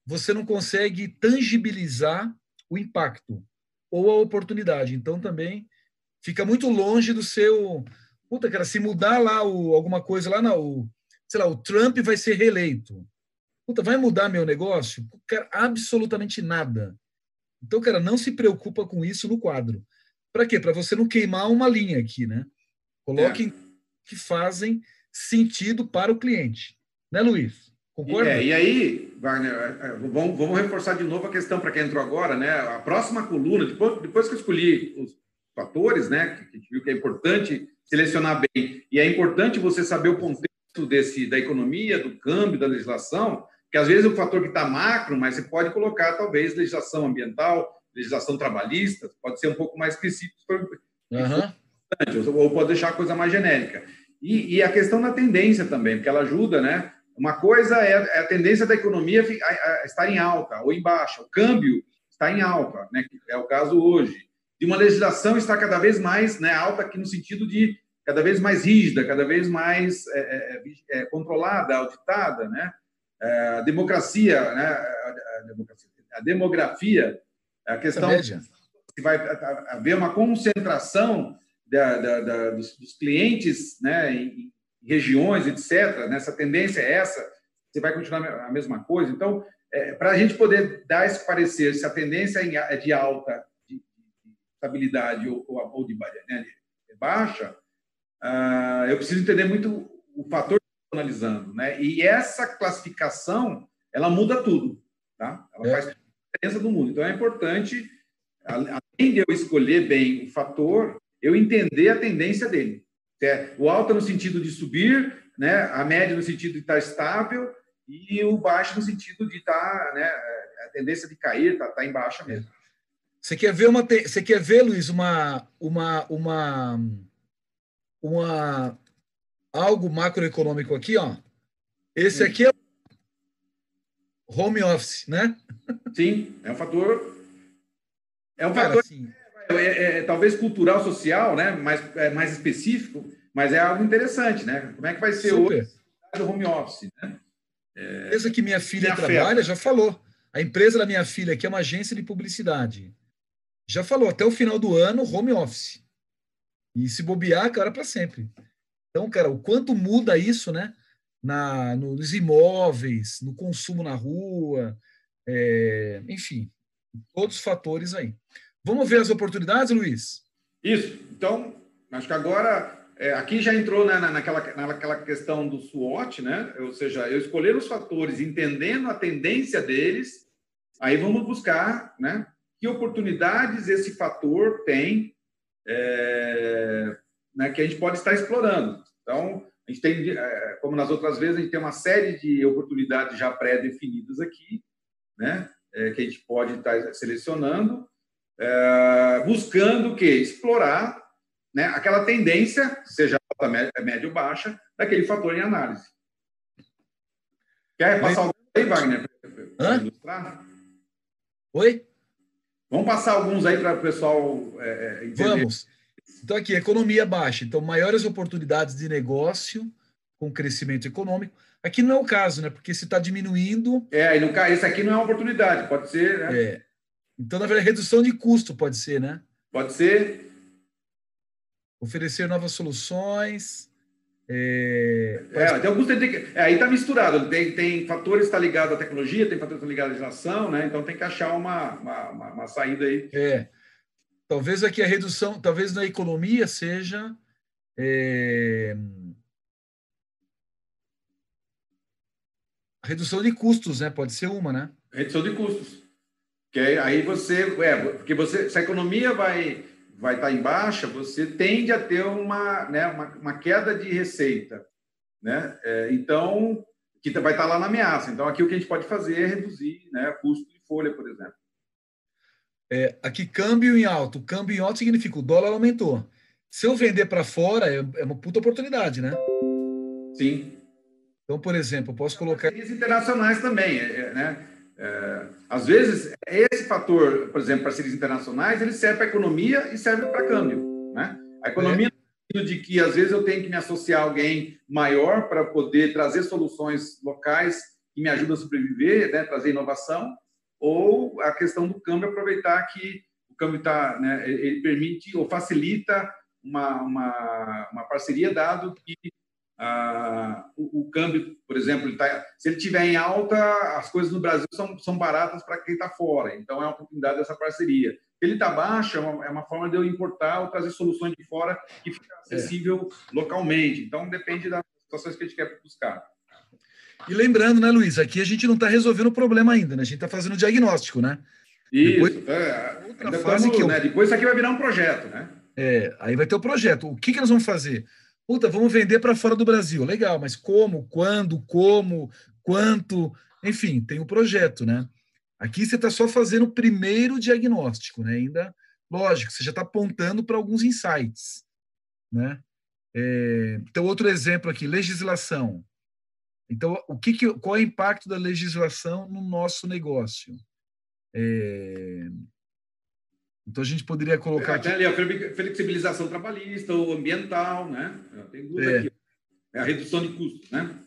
A: você não consegue tangibilizar o impacto ou a oportunidade. Então também fica muito longe do seu puta, cara, se mudar lá o, alguma coisa lá na o, sei lá, o Trump vai ser reeleito. Puta, vai mudar meu negócio? Cara, absolutamente nada. Então, cara, não se preocupa com isso no quadro. Para quê? Para você não queimar uma linha aqui, né? Coloquem é. que fazem sentido para o cliente. Né, Luiz?
B: Concorda? É, e aí, Wagner, é, é, vamos, vamos reforçar de novo a questão para quem entrou agora, né? A próxima coluna, depois, depois que eu escolhi os fatores, né? Que a gente viu que é importante selecionar bem, e é importante você saber o contexto desse, da economia, do câmbio, da legislação, que às vezes é um fator que está macro, mas você pode colocar talvez legislação ambiental, legislação trabalhista, pode ser um pouco mais específico, uhum. ou pode deixar a coisa mais genérica. E, e, a questão da tendência também, porque ela ajuda, né? Uma coisa é, é a tendência da economia estar em alta ou em baixa, o câmbio está em alta, né? é o caso hoje. De uma legislação está cada vez mais né, alta aqui no sentido de cada vez mais rígida, cada vez mais é, é, é, é controlada, auditada, né? A democracia, né? A democracia, a demografia a questão que vai haver uma concentração da, da, da, dos, dos, clientes né, em, regiões, etc. Nessa tendência é essa. Você vai continuar a mesma coisa. Então, é, para a gente poder dar esse parecer se a tendência é de alta, de, de estabilidade ou, ou, de, né, de baixa, uh, eu preciso entender muito o fator que estou analisando. Né? E essa classificação, ela muda tudo. Tá? Ela é. faz diferença do mundo. Então, é importante, além de eu escolher bem o fator, eu entender a tendência dele. O alto no sentido de subir, né? a média no sentido de estar estável e o baixo no sentido de estar, né? a tendência de cair está tá em baixa mesmo.
A: Você quer ver uma, você quer ver, Luiz, uma, uma, uma, uma algo macroeconômico aqui, ó. Esse aqui é home office, né?
B: Sim, é um fator. É um Cara, fator assim, é, é, é, talvez cultural, social, né? Mais, é, mais específico, mas é algo interessante, né? Como é que vai ser Super. hoje o home office, né?
A: É, a empresa que minha filha trabalha já falou. A empresa da minha filha, que é uma agência de publicidade, já falou até o final do ano home office. E se bobear, cara, para sempre. Então, cara, o quanto muda isso, né? Na, nos imóveis, no consumo na rua, é, enfim, todos os fatores aí. Vamos ver as oportunidades, Luiz?
B: Isso. Então, acho que agora é, aqui já entrou né, naquela, naquela questão do SWOT, né? Ou seja, eu escolher os fatores, entendendo a tendência deles, aí vamos buscar, né? Que oportunidades esse fator tem, é, né, que a gente pode estar explorando. Então, a gente tem, é, como nas outras vezes, a gente tem uma série de oportunidades já pré-definidas aqui, né? É, que a gente pode estar selecionando é, buscando o quê? Explorar né, aquela tendência, seja alta, média, ou baixa, daquele fator em análise. Quer passar alguns aí, Wagner, para ilustrar?
A: Oi?
B: Vamos passar alguns aí para o pessoal é,
A: entender. Vamos. Então, aqui, economia baixa. Então, maiores oportunidades de negócio com crescimento econômico. Aqui não é o caso, né? Porque se está diminuindo.
B: É, e no, esse aqui não é uma oportunidade, pode ser. Né?
A: É. Então, na verdade, redução de custo pode ser, né?
B: Pode ser.
A: Oferecer novas soluções. É,
B: é, tem alguns, tem, é, aí está misturado. Tem, tem fatores que está ligado à tecnologia, tem fatores que estão ligados à legislação, né? Então tem que achar uma, uma, uma, uma, saída aí.
A: É. Talvez aqui a redução, talvez na economia seja. É, redução de custos, né? Pode ser uma, né?
B: Redução de custos. Que aí você, é, porque você, se a economia vai vai estar em baixa, você tende a ter uma, né, uma, uma queda de receita, né? É, então, que vai estar lá na ameaça. Então, aqui o que a gente pode fazer é reduzir, né, custo de folha, por exemplo.
A: É, aqui câmbio em alto. Câmbio em alto significa o dólar aumentou. Se eu vender para fora, é, é uma puta oportunidade, né?
B: Sim.
A: Então, por exemplo, posso colocar.
B: internacionais também, é, é, né? É, às vezes, esse fator, por exemplo, parcerias internacionais, ele serve para a economia e serve para câmbio. Né? A economia, é. de que às vezes eu tenho que me associar a alguém maior para poder trazer soluções locais que me ajudam a sobreviver, né? trazer inovação, ou a questão do câmbio, aproveitar que o câmbio tá, né? ele permite ou facilita uma, uma, uma parceria, dado que ah, o, o, câmbio, por exemplo, tá, se ele tiver em alta, as coisas no Brasil são, são baratas para quem está fora. Então, é uma oportunidade dessa parceria. Se ele está baixo, é uma, é uma, forma de eu importar ou trazer soluções de fora que fica é. acessível é. localmente. Então, depende das situações que a gente quer buscar.
A: E lembrando, né, Luiz, aqui a gente não está resolvendo o problema ainda, né? A gente está fazendo o diagnóstico, né?
B: Isso. Depois, é, outra fase que eu... né? Depois isso aqui vai virar um projeto, né?
A: É, aí vai ter o projeto. O que, que nós vamos fazer? Puta, vamos vender para fora do Brasil. Legal, mas como, quando, como, quanto? Enfim, tem o um projeto, né? Aqui você está só fazendo o primeiro diagnóstico, né? Ainda, lógico, você já está apontando para alguns insights, né? É, então, outro exemplo aqui, legislação. Então, o que, que qual é o impacto da legislação no nosso negócio? É, então a gente poderia colocar.
B: É, aqui... ali a flexibilização trabalhista ou ambiental, né? Tem duas é. aqui. É a redução de custos, né?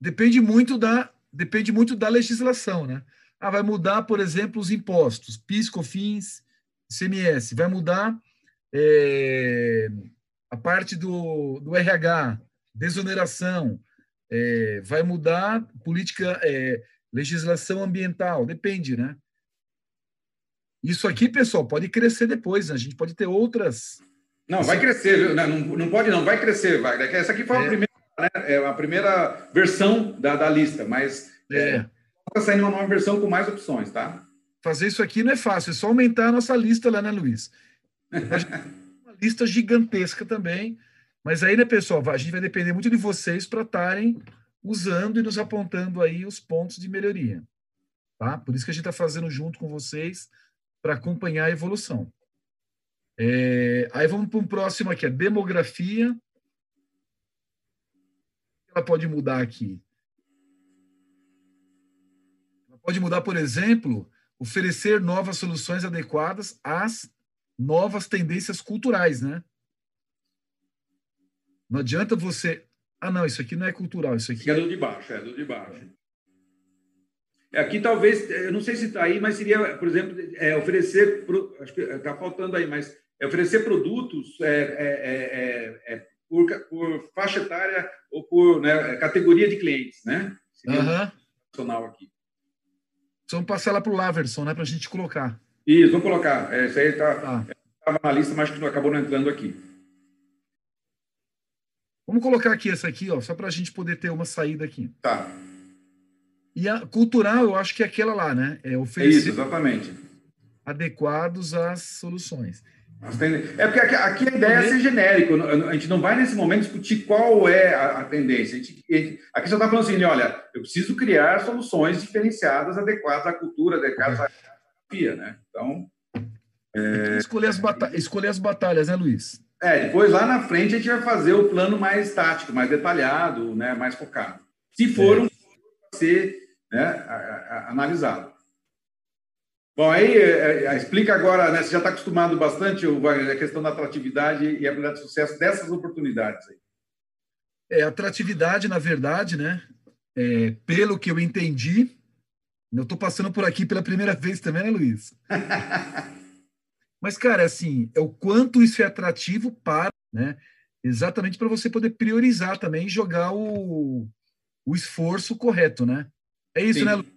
A: Depende muito da depende muito da legislação, né? Ah, vai mudar, por exemplo, os impostos, PIS, COFINS, CMS, vai mudar é, a parte do, do RH, desoneração, é, vai mudar política, é, legislação ambiental, depende, né? Isso aqui, pessoal, pode crescer depois, né? a gente pode ter outras.
B: Não, vai crescer, viu? Não, não pode não, vai crescer, vai. Essa aqui foi é. a, primeira, né? é a primeira versão da, da lista, mas é. está é, saindo uma nova versão com mais opções, tá?
A: Fazer isso aqui não é fácil, é só aumentar a nossa lista lá, né, Luiz? *laughs* uma lista gigantesca também. Mas aí, né, pessoal, a gente vai depender muito de vocês para estarem usando e nos apontando aí os pontos de melhoria. Tá? Por isso que a gente está fazendo junto com vocês para acompanhar a evolução. É, aí vamos para um próximo aqui, a demografia. Ela pode mudar aqui. Ela pode mudar, por exemplo, oferecer novas soluções adequadas às novas tendências culturais, né? Não adianta você. Ah, não, isso aqui não é cultural, isso aqui.
B: É do de baixo, é do de baixo. É, aqui talvez, eu não sei se está aí, mas seria, por exemplo, é, oferecer, acho que está faltando aí, mas é oferecer produtos é, é, é, é, por, por, faixa etária ou por né, categoria de clientes, né?
A: Seria uhum. aqui. Vamos passar lá para o Laverson, né, para a gente colocar.
B: Isso, vamos colocar. É, isso aí está ah. na lista, mas que acabou não entrando aqui.
A: Vamos colocar aqui essa aqui, ó, só para a gente poder ter uma saída aqui.
B: Tá.
A: E a cultural, eu acho que é aquela lá, né? É oferecer
B: Isso, exatamente.
A: adequados às soluções.
B: É porque aqui, a ideia é ser genérico. A gente não vai nesse momento discutir qual é a, a tendência. A gente, aqui só está falando assim, olha, eu preciso criar soluções diferenciadas, adequadas à cultura, adequadas à geografia, né? Então,
A: é... escolher, as escolher as batalhas, né, Luiz?
B: É, depois lá na frente a gente vai fazer o plano mais tático, mais detalhado, né, mais focado. Se for é. um ser né, analisado. Bom, aí é, é, explica agora, né, você já está acostumado bastante a questão da atratividade e a habilidade de sucesso dessas oportunidades aí.
A: É, atratividade, na verdade, né, é, pelo que eu entendi, eu estou passando por aqui pela primeira vez também, né, Luiz? *laughs* Mas, cara, assim, é o quanto isso é atrativo para, né? Exatamente para você poder priorizar também e jogar o, o esforço correto, né? É isso, Sim. né, Lu?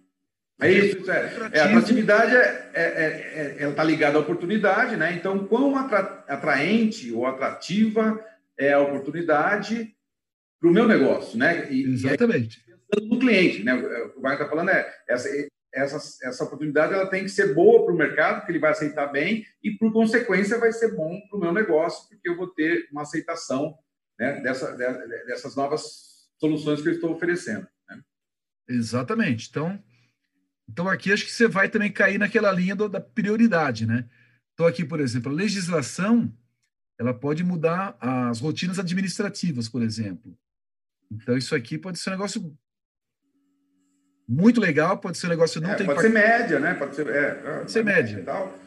B: É isso, é. é a atratividade é, é, é, ela está ligada à oportunidade, né? Então, quão atra, atraente ou atrativa é a oportunidade para o meu negócio, né?
A: E, Exatamente.
B: E aí, no cliente, né? O que o está falando é essa, essa, essa oportunidade ela tem que ser boa para o mercado, que ele vai aceitar bem, e por consequência vai ser bom para o meu negócio, porque eu vou ter uma aceitação né, dessa, dessas novas soluções que eu estou oferecendo. Né?
A: Exatamente. Então, então, aqui acho que você vai também cair naquela linha do, da prioridade, né? Então, aqui, por exemplo, a legislação ela pode mudar as rotinas administrativas, por exemplo. Então, isso aqui pode ser um negócio muito legal, pode ser um negócio não
B: é,
A: tem
B: Pode ser média, né? Pode ser, é,
A: pode ser média. Tal.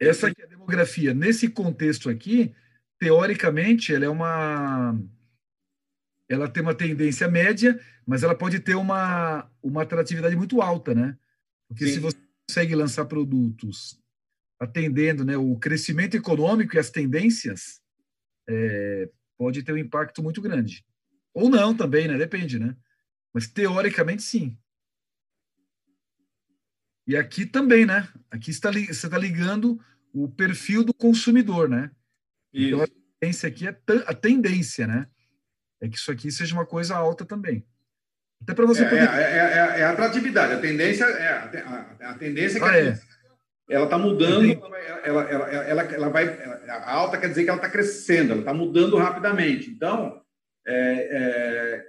A: Essa aqui é a demografia. Nesse contexto aqui, teoricamente, ela é uma. Ela tem uma tendência média, mas ela pode ter uma, uma atratividade muito alta, né? Porque Sim. se você consegue lançar produtos atendendo né, o crescimento econômico e as tendências, é, pode ter um impacto muito grande. Ou não também, né? Depende, né? Mas teoricamente, sim. E aqui também, né? Aqui está, você está ligando o perfil do consumidor, né? Isso. Então, a tendência aqui é a tendência, né? É que isso aqui seja uma coisa alta também.
B: Até para você é, poder... é, é, é, é, a atratividade. A tendência é a, a, tendência que ah, é. ela está mudando, ela, ela, ela, ela, vai. A alta quer dizer que ela está crescendo, ela está mudando rapidamente. Então, é,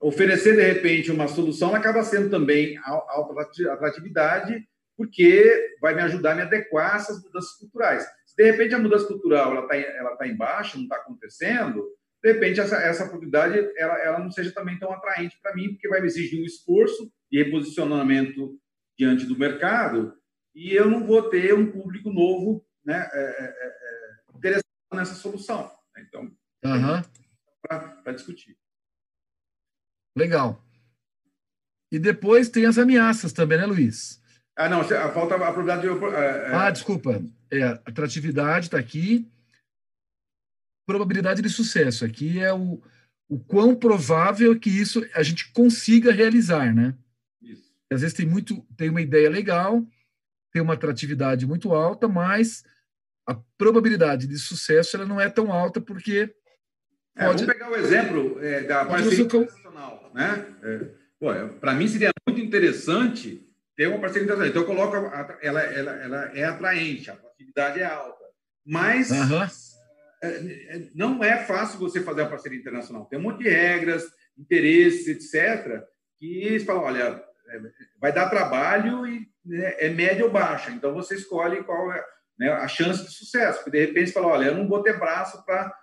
B: oferecer, de repente, uma solução acaba sendo também alta atratividade, porque vai me ajudar a me adequar a essas mudanças culturais. Se, de repente, a mudança cultural ela está ela tá embaixo, não está acontecendo, de repente, essa, essa oportunidade ela, ela não seja também tão atraente para mim, porque vai me exigir um esforço de reposicionamento diante do mercado e eu não vou ter um público novo né, é, é, é, é interessado nessa solução. Então,
A: uhum.
B: para discutir.
A: Legal. E depois tem as ameaças também, né, Luiz?
B: Ah, não, falta a probabilidade de.
A: É... Ah, desculpa. É, atratividade está aqui. Probabilidade de sucesso. Aqui é o, o quão provável que isso a gente consiga realizar, né? Às vezes tem muito, tem uma ideia legal, tem uma atratividade muito alta, mas a probabilidade de sucesso ela não é tão alta porque
B: é, pode... vamos pegar o exemplo é, da parceria internacional, né? É, Para mim seria muito interessante ter uma parceria internacional. Então eu coloco a, ela, ela, ela é atraente, a atratividade é alta, mas uhum. Não é fácil você fazer a parceria internacional. Tem um monte de regras, interesses, etc. Que falam, olha, é, vai dar trabalho e né, é média ou baixa. Então você escolhe qual é né, a chance de sucesso. Porque de repente você fala, olha, eu não vou ter braço para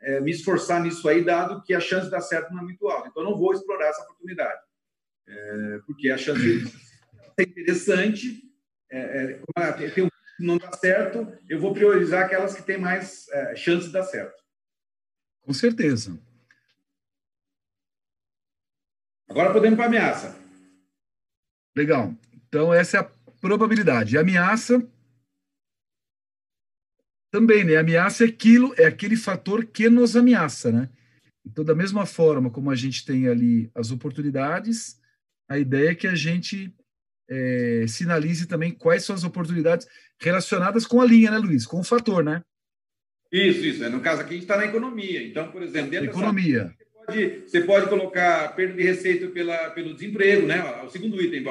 B: é, me esforçar nisso aí, dado que a chance de dar certo não é muito alta. Então eu não vou explorar essa oportunidade. É, porque a chance ser interessante, é, é, tem um não dá certo, eu vou priorizar aquelas que têm mais é, chance de dar certo.
A: Com certeza.
B: Agora podemos para ameaça.
A: Legal. Então, essa é a probabilidade. E a ameaça também, né? A ameaça é aquilo, é aquele fator que nos ameaça, né? Então, da mesma forma como a gente tem ali as oportunidades, a ideia é que a gente é, sinalize também quais são as oportunidades relacionadas com a linha, né, Luiz? Com o fator, né?
B: Isso, isso. No caso aqui, a gente está na economia. Então, por exemplo, dentro
A: economia.
B: Dessa pode, você pode colocar perda de receita pela, pelo desemprego, né? O segundo item,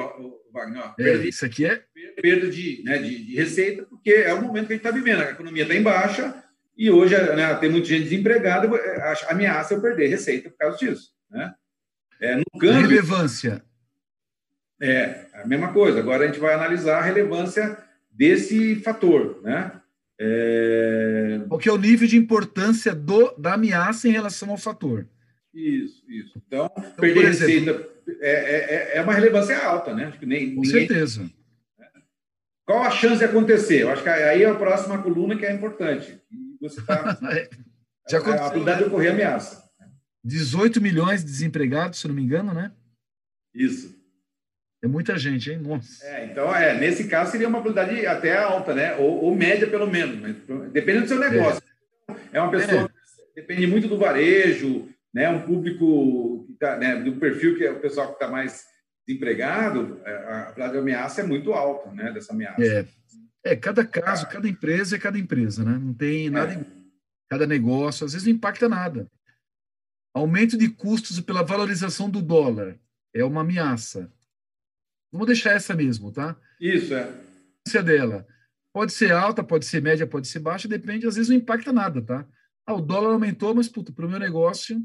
B: Wagner.
A: É, isso aqui é.
B: Perda de, né, de, de, receita, porque é o momento que a gente está vivendo. A economia está em baixa e hoje né, tem muita gente desempregada. A ameaça é eu perder receita por causa disso. Né?
A: É, no câmbio, relevância.
B: É, a mesma coisa. Agora a gente vai analisar a relevância desse fator, né?
A: É... Qual que é o nível de importância do, da ameaça em relação ao fator?
B: Isso, isso. Então, então perder receita é, é, é, uma relevância alta, né? Acho que nem,
A: com ninguém... certeza.
B: Qual a chance de acontecer? Eu acho que aí é a próxima coluna que é importante. Você *laughs* está. Já aconteceu, a habilidade de ocorrer ameaça.
A: 18 milhões de desempregados, se não me engano, né?
B: Isso.
A: É muita gente, hein? Nossa.
B: É, então, é, nesse caso seria uma habilidade até alta, né? Ou, ou média, pelo menos. Dependendo do seu negócio. É, é uma pessoa é. depende muito do varejo, né, um público que tá, né, do perfil que é o pessoal que está mais desempregado, é, a probabilidade de ameaça é muito alta, né, dessa ameaça.
A: É. é, cada caso, cada empresa é cada empresa, né? Não tem nada, é. cada negócio, às vezes não impacta nada. Aumento de custos pela valorização do dólar é uma ameaça. Vamos deixar essa mesmo, tá?
B: Isso, é.
A: A dela pode ser alta, pode ser média, pode ser baixa, depende, às vezes não impacta nada, tá? Ah, o dólar aumentou, mas, puta, para o meu negócio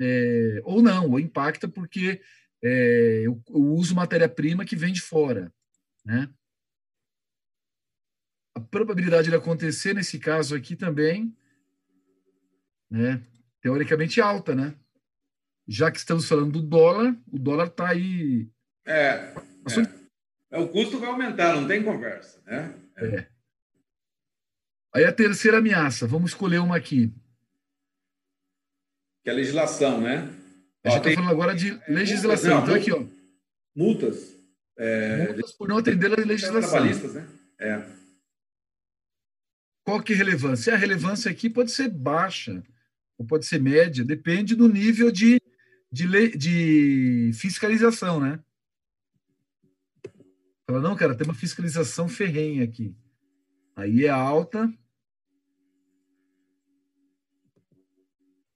A: é, ou não, ou impacta porque é, eu, eu, uso matéria-prima que vem de fora, né? A probabilidade de acontecer nesse caso aqui também, né? Teoricamente alta, né? Já que estamos falando do dólar, o dólar está aí.
B: É, é. O custo vai aumentar, não tem conversa, né?
A: É. Aí a terceira ameaça, vamos escolher uma aqui
B: que é a legislação, né?
A: A gente está falando agora de legislação. Não, então, aqui, ó.
B: Multas.
A: É, multas por não atender a legislação.
B: Trabalhistas, né? É.
A: Qual que é a relevância? A relevância aqui pode ser baixa, ou pode ser média, depende do nível de, de, de fiscalização, né? Fala, não, cara, tem uma fiscalização ferrenha aqui. Aí é alta,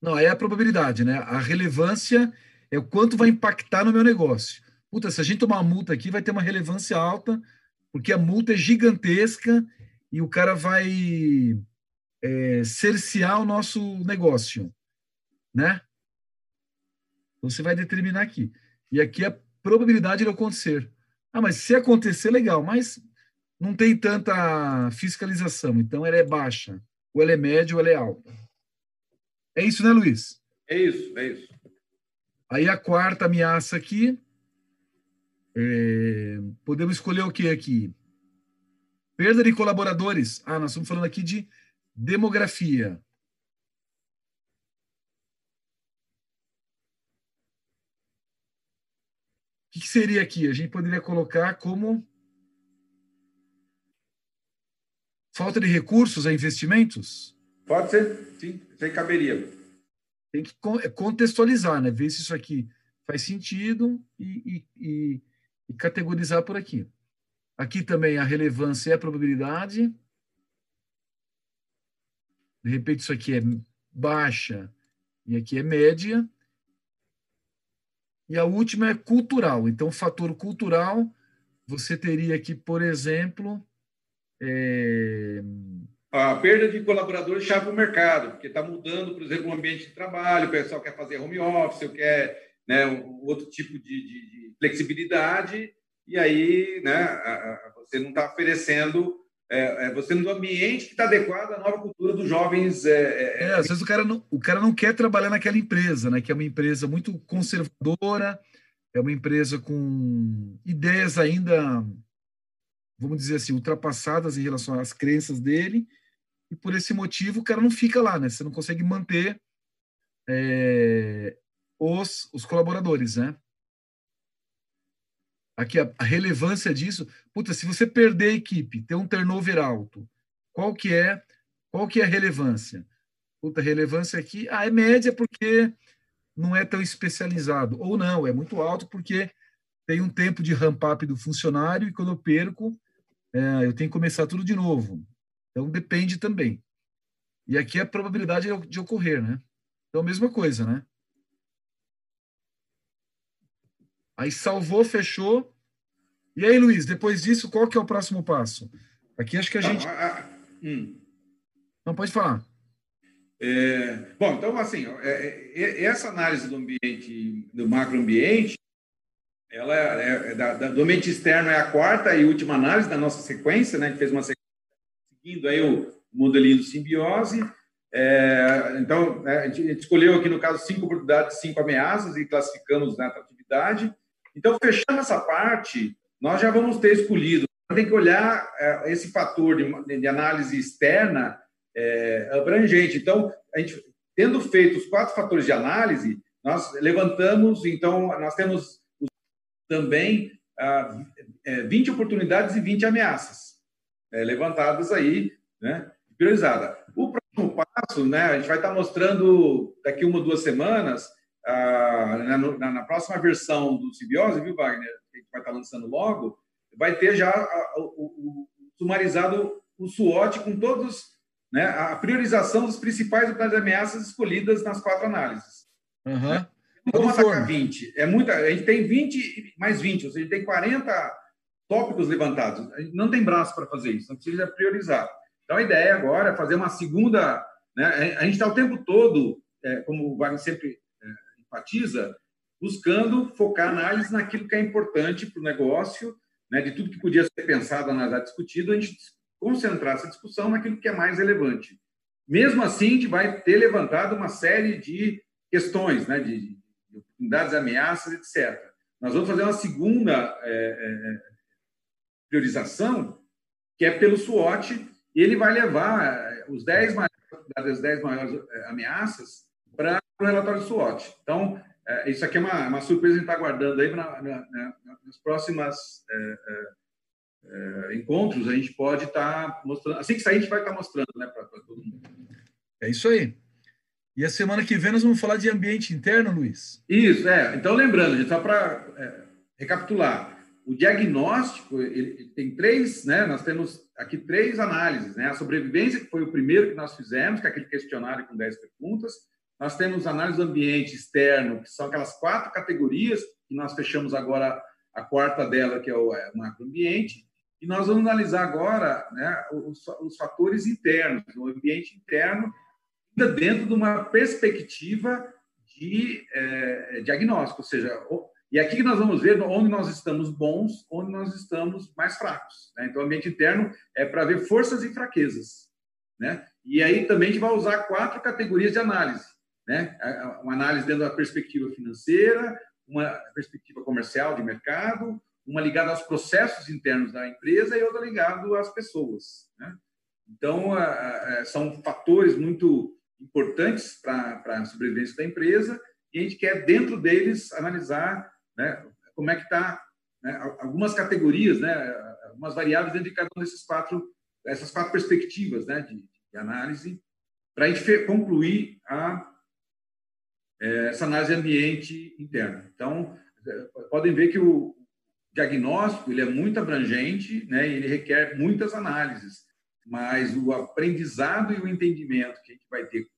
A: Não, é a probabilidade, né? A relevância é o quanto vai impactar no meu negócio. Puta, se a gente tomar uma multa aqui, vai ter uma relevância alta, porque a multa é gigantesca e o cara vai é, cercear o nosso negócio, né? Então, você vai determinar aqui. E aqui é a probabilidade de acontecer. Ah, mas se acontecer, legal, mas não tem tanta fiscalização, então ela é baixa, ou ela é média ou ela é alta. É isso, né, Luiz?
B: É isso, é isso.
A: Aí a quarta ameaça aqui. É, podemos escolher o que aqui? Perda de colaboradores. Ah, nós estamos falando aqui de demografia. O que seria aqui? A gente poderia colocar como falta de recursos a investimentos?
B: Pode ser, sim, aí caberia.
A: Tem que é, contextualizar, né? Ver se isso aqui faz sentido e, e, e, e categorizar por aqui. Aqui também a relevância e a probabilidade. De repente, isso aqui é baixa e aqui é média. E a última é cultural. Então, o fator cultural, você teria aqui, por exemplo, é...
B: a perda de colaboradores chave o mercado, porque está mudando, por exemplo, o ambiente de trabalho, o pessoal quer fazer home office, quer né, um outro tipo de, de, de flexibilidade, e aí né, você não está oferecendo é, é, você no ambiente que está adequado à nova cultura dos jovens. É,
A: é, é, às vezes o cara, não, o cara não quer trabalhar naquela empresa, né? Que é uma empresa muito conservadora, é uma empresa com ideias ainda, vamos dizer assim, ultrapassadas em relação às crenças dele, e por esse motivo o cara não fica lá, né? Você não consegue manter é, os, os colaboradores, né? Aqui a, a, relevância disso. Puta, se você perder a equipe, ter um turnover alto, qual que é qual que é a relevância? Puta, relevância aqui, ah, é média porque não é tão especializado. Ou não, é muito alto porque tem um tempo de ramp-up do funcionário e quando eu perco, é, eu tenho que começar tudo de novo. Então, depende também. E aqui a probabilidade de ocorrer, né? Então, a mesma coisa, né? Aí salvou, fechou. E aí, Luiz, depois disso, qual que é o próximo passo? Aqui acho que a gente. Ah, ah, hum. Não pode falar.
B: É, bom, então, assim, é, é, essa análise do ambiente, do macroambiente, ela é, é da, da, do ambiente externo é a quarta e última análise da nossa sequência, né? A gente fez uma sequência seguindo aí o modelinho do simbiose. É, então, né, a gente escolheu aqui, no caso, cinco oportunidades, cinco ameaças e classificamos na atratividade. Então, fechando essa parte, nós já vamos ter escolhido. Tem que olhar é, esse fator de, análise externa é, abrangente. Então, a gente, tendo feito os quatro fatores de análise, nós levantamos, então, nós temos também ah, 20 é, oportunidades e 20 ameaças levantadas aí, né, priorizada. O próximo passo, né, a gente vai estar mostrando daqui uma ou duas semanas na, na, próxima versão do Simbiose, viu, Wagner, que a gente vai estar lançando logo, vai ter já o, o, o sumarizado o SWOT com todos, né, a priorização dos principais de ameaças escolhidas nas quatro análises.
A: Uhum. Né?
B: Vamos atacar 20. É muita, a gente tem 20 mais 20, ou seja, a gente tem 40 tópicos levantados. A gente não tem braço para fazer isso, não precisa priorizar. Então, a ideia agora é fazer uma segunda. Né, a gente está o tempo todo, é, como o Wagner sempre enfatiza, buscando focar a análise naquilo que é importante para o negócio, né, de tudo que podia ser pensado, analisado, discutido, a gente concentrar essa discussão naquilo que é mais relevante. Mesmo assim, a gente vai ter levantado uma série de questões, né, de, de oportunidades, ameaças, etc. Nós vamos fazer uma segunda é, é, priorização, que é pelo SWOT, e ele vai levar os 10 maiores, as 10 maiores é, ameaças para o relatório SWOT. Então, é, isso aqui é uma, uma surpresa que a gente está aguardando aí na, na, na, nas próximas é, é, é, encontros. A gente pode estar tá mostrando. Assim que sair, a gente vai estar tá mostrando né, para todo mundo.
A: É isso aí. E a semana que vem nós vamos falar de ambiente interno, Luiz.
B: Isso, é. Então, lembrando, gente, só para é, recapitular, o diagnóstico ele, tem três, né? Nós temos aqui três análises, né? A sobrevivência, que foi o primeiro que nós fizemos, que é aquele questionário com 10 perguntas. Nós temos análise do ambiente externo, que são aquelas quatro categorias, que nós fechamos agora a quarta dela, que é o é, macroambiente, e nós vamos analisar agora né, os, os fatores internos, o ambiente interno, ainda dentro de uma perspectiva de é, diagnóstico, ou seja, e aqui que nós vamos ver onde nós estamos bons, onde nós estamos mais fracos. Né? Então, o ambiente interno é para ver forças e fraquezas. Né? E aí também a gente vai usar quatro categorias de análise né? Uma análise dentro da perspectiva financeira, uma perspectiva comercial de mercado, uma ligada aos processos internos da empresa e outra ligada às pessoas. Né? Então, são fatores muito importantes para a sobrevivência da empresa e a gente quer, dentro deles, analisar né, como é que está né, algumas categorias, né, algumas variáveis dentro de cada um desses quatro, essas quatro perspectivas né, de, de análise, para a gente concluir a é, essa análise ambiente interno. Então, é, podem ver que o, diagnóstico ele é muito abrangente, né? Ele requer muitas análises, mas o aprendizado e o entendimento que a gente vai ter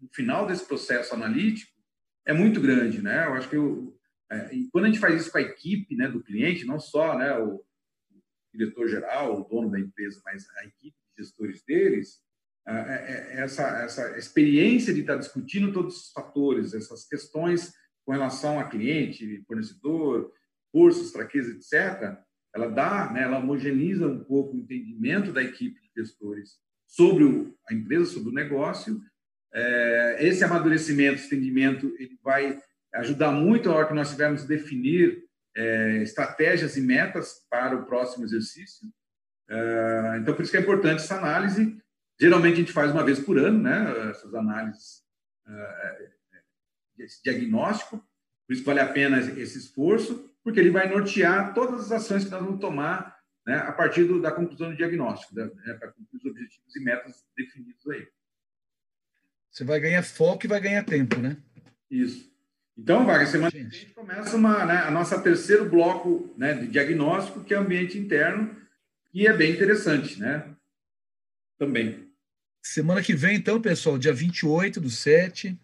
B: no final desse processo analítico é muito grande, né? Eu acho que eu, é, quando a gente faz isso com a equipe, né, do cliente, não só, né, o, diretor geral, o dono da empresa, mas a equipe de gestores deles, é, é, essa essa experiência de estar discutindo todos os fatores, essas questões com relação a cliente, fornecedor, forças, fraquezas, etc., ela dá, né, ela homogeneiza um pouco o entendimento da equipe de gestores sobre o, a empresa, sobre o negócio. É, esse amadurecimento, esse entendimento, ele vai ajudar muito a hora que nós tivermos definir é, estratégias e metas para o próximo exercício. É, então, por isso que é importante essa análise. Geralmente a gente faz uma vez por ano, né, essas análises, é, é, esse diagnóstico. Por isso vale a pena esse esforço porque ele vai nortear todas as ações que nós vamos tomar né, a partir do, da conclusão do diagnóstico, né, para cumprir os objetivos e metas definidos aí.
A: Você vai ganhar foco e vai ganhar tempo, né?
B: Isso. Então, Wagner, semana que vem a gente começa uma, né, a nossa terceiro bloco né, de diagnóstico, que é ambiente interno, e é bem interessante, né? Também.
A: Semana que vem, então, pessoal, dia 28 do 7,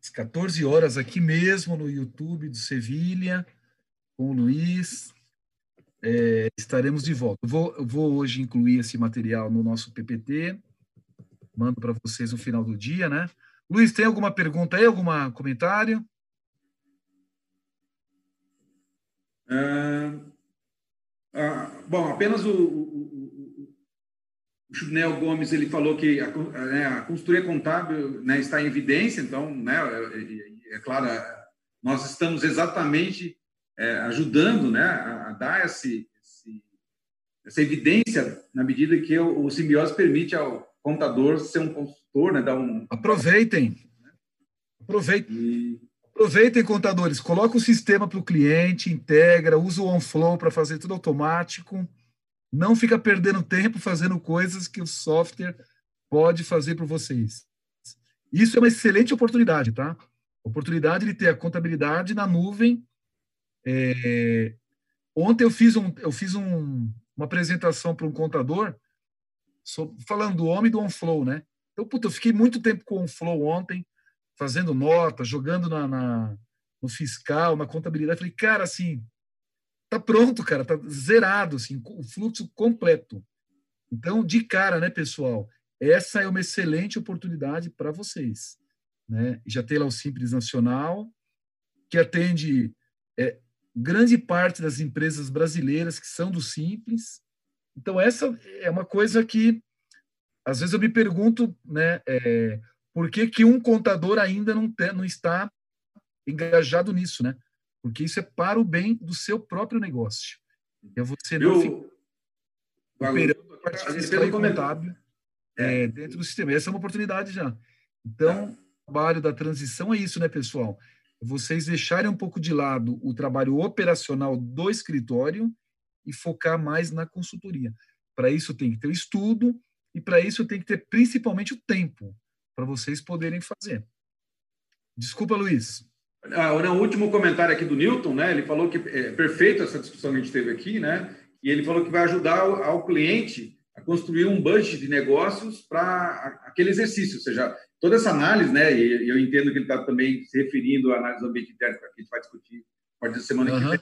A: às 14 horas, aqui mesmo no YouTube do Sevilha com o Luiz. É, estaremos de volta. Eu vou, eu vou hoje incluir esse material no nosso PPT. Mando para vocês no final do dia, né? Luiz, tem alguma pergunta aí? Algum comentário?
B: Ah, ah, bom, apenas o, o, o, Gomes ele falou que a, né, a consultoria contábil né, está em evidência, então, né, é, é, é claro, nós estamos exatamente é, ajudando né, a, a dar esse, esse, essa evidência na medida que o, o simbiose permite ao contador ser um consultor, né, dar um...
A: Aproveitem. Aproveitem. E... Aproveitem, contadores. Coloca o sistema para o cliente, integra, usa o OnFlow para fazer tudo automático. Não fica perdendo tempo fazendo coisas que o software pode fazer para vocês. Isso é uma excelente oportunidade, tá? Oportunidade de ter a contabilidade na nuvem é, ontem eu fiz, um, eu fiz um, uma apresentação para um contador sobre, falando do homem do OnFlow, né? Eu, puta, eu fiquei muito tempo com o OnFlow ontem, fazendo nota, jogando na, na, no fiscal, na contabilidade. Falei, cara, assim, tá pronto, cara, tá zerado, assim, o fluxo completo. Então, de cara, né, pessoal, essa é uma excelente oportunidade para vocês. Né? Já tem lá o Simples Nacional, que atende é, grande parte das empresas brasileiras que são do Simples. Então, essa é uma coisa que, às vezes, eu me pergunto, né, é, por que, que um contador ainda não, tem, não está engajado nisso, né? Porque isso é para o bem do seu próprio negócio. É você não ficar operando a parte fiscal e contábil é, é, dentro do sistema. Essa é uma oportunidade já. Então, tá. o trabalho da transição é isso, né, pessoal? vocês deixarem um pouco de lado o trabalho operacional do escritório e focar mais na consultoria. Para isso tem que ter o estudo e para isso tem que ter principalmente o tempo para vocês poderem fazer. Desculpa, Luiz.
B: Ah, o último comentário aqui do Newton, né? Ele falou que é perfeito essa discussão que a gente teve aqui, né? E ele falou que vai ajudar ao, ao cliente a construir um budget de negócios para aquele exercício, ou seja, toda essa análise, né, e eu entendo que ele está também se referindo à análise do ambiente interno, que a gente vai discutir a partir da semana uhum. que vem,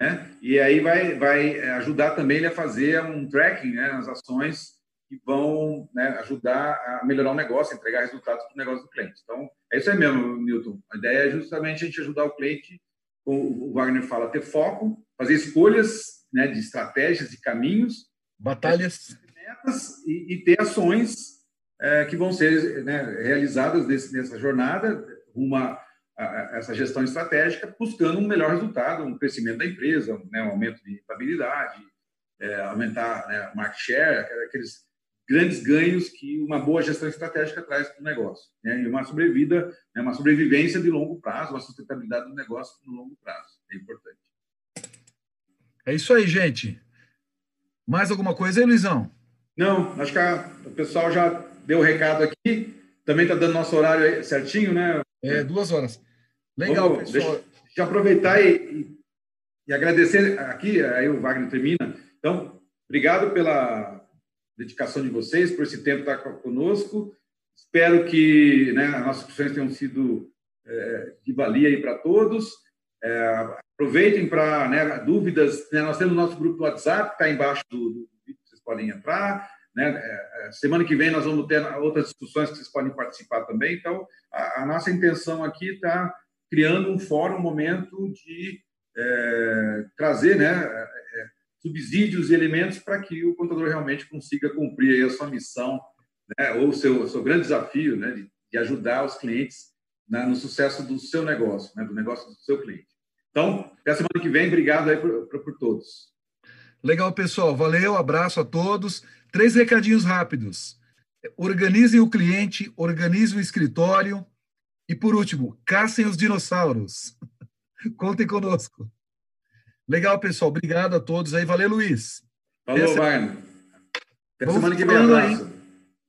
B: né, e aí vai, vai ajudar também ele a fazer um tracking né, nas ações que vão né, ajudar a melhorar o negócio, entregar resultados para o negócio do cliente. Então, é isso aí mesmo, Milton. A ideia é justamente a gente ajudar o cliente, como o Wagner fala, ter foco, fazer escolhas né, de estratégias, de caminhos,
A: batalhas,
B: metas e, e ter ações é, que vão ser né, realizadas nessa jornada, uma a, essa gestão estratégica, buscando um melhor resultado, um crescimento da empresa, né, um aumento de rentabilidade, é, aumentar né, market share, aqueles grandes ganhos que uma boa gestão estratégica traz para o negócio. Né, e uma sobrevida, né, uma sobrevivência de longo prazo, uma sustentabilidade do negócio no longo prazo. É importante.
A: É isso aí, gente. Mais alguma coisa aí, Luizão?
B: Não, acho que a, o pessoal já deu o recado aqui. Também está dando nosso horário certinho, né?
A: É, duas horas. Legal, Vamos,
B: pessoal. Deixa, deixa eu aproveitar e, e agradecer aqui, aí o Wagner termina. Então, obrigado pela dedicação de vocês, por esse tempo estar conosco. Espero que né, as nossas discussões tenham sido é, de valia aí para todos. É, aproveitem para né, dúvidas. Né, nós temos o nosso grupo do WhatsApp, está embaixo do, do vídeo, vocês podem entrar. Né? É, é, semana que vem nós vamos ter outras discussões que vocês podem participar também. Então, a, a nossa intenção aqui está criando um fórum, um momento de é, trazer né, é, subsídios e elementos para que o contador realmente consiga cumprir a sua missão, né, ou o seu, seu grande desafio né, de, de ajudar os clientes né, no sucesso do seu negócio, né, do negócio do seu cliente. Então, até semana que vem. Obrigado aí por, por, por todos.
A: Legal, pessoal. Valeu, abraço a todos. Três recadinhos rápidos. Organizem o cliente, organizem o escritório. E, por último, caçem os dinossauros. *laughs* Contem conosco. Legal, pessoal. Obrigado a todos aí. Valeu, Luiz.
B: Falou, Essa... Até semana que vem. Abraço.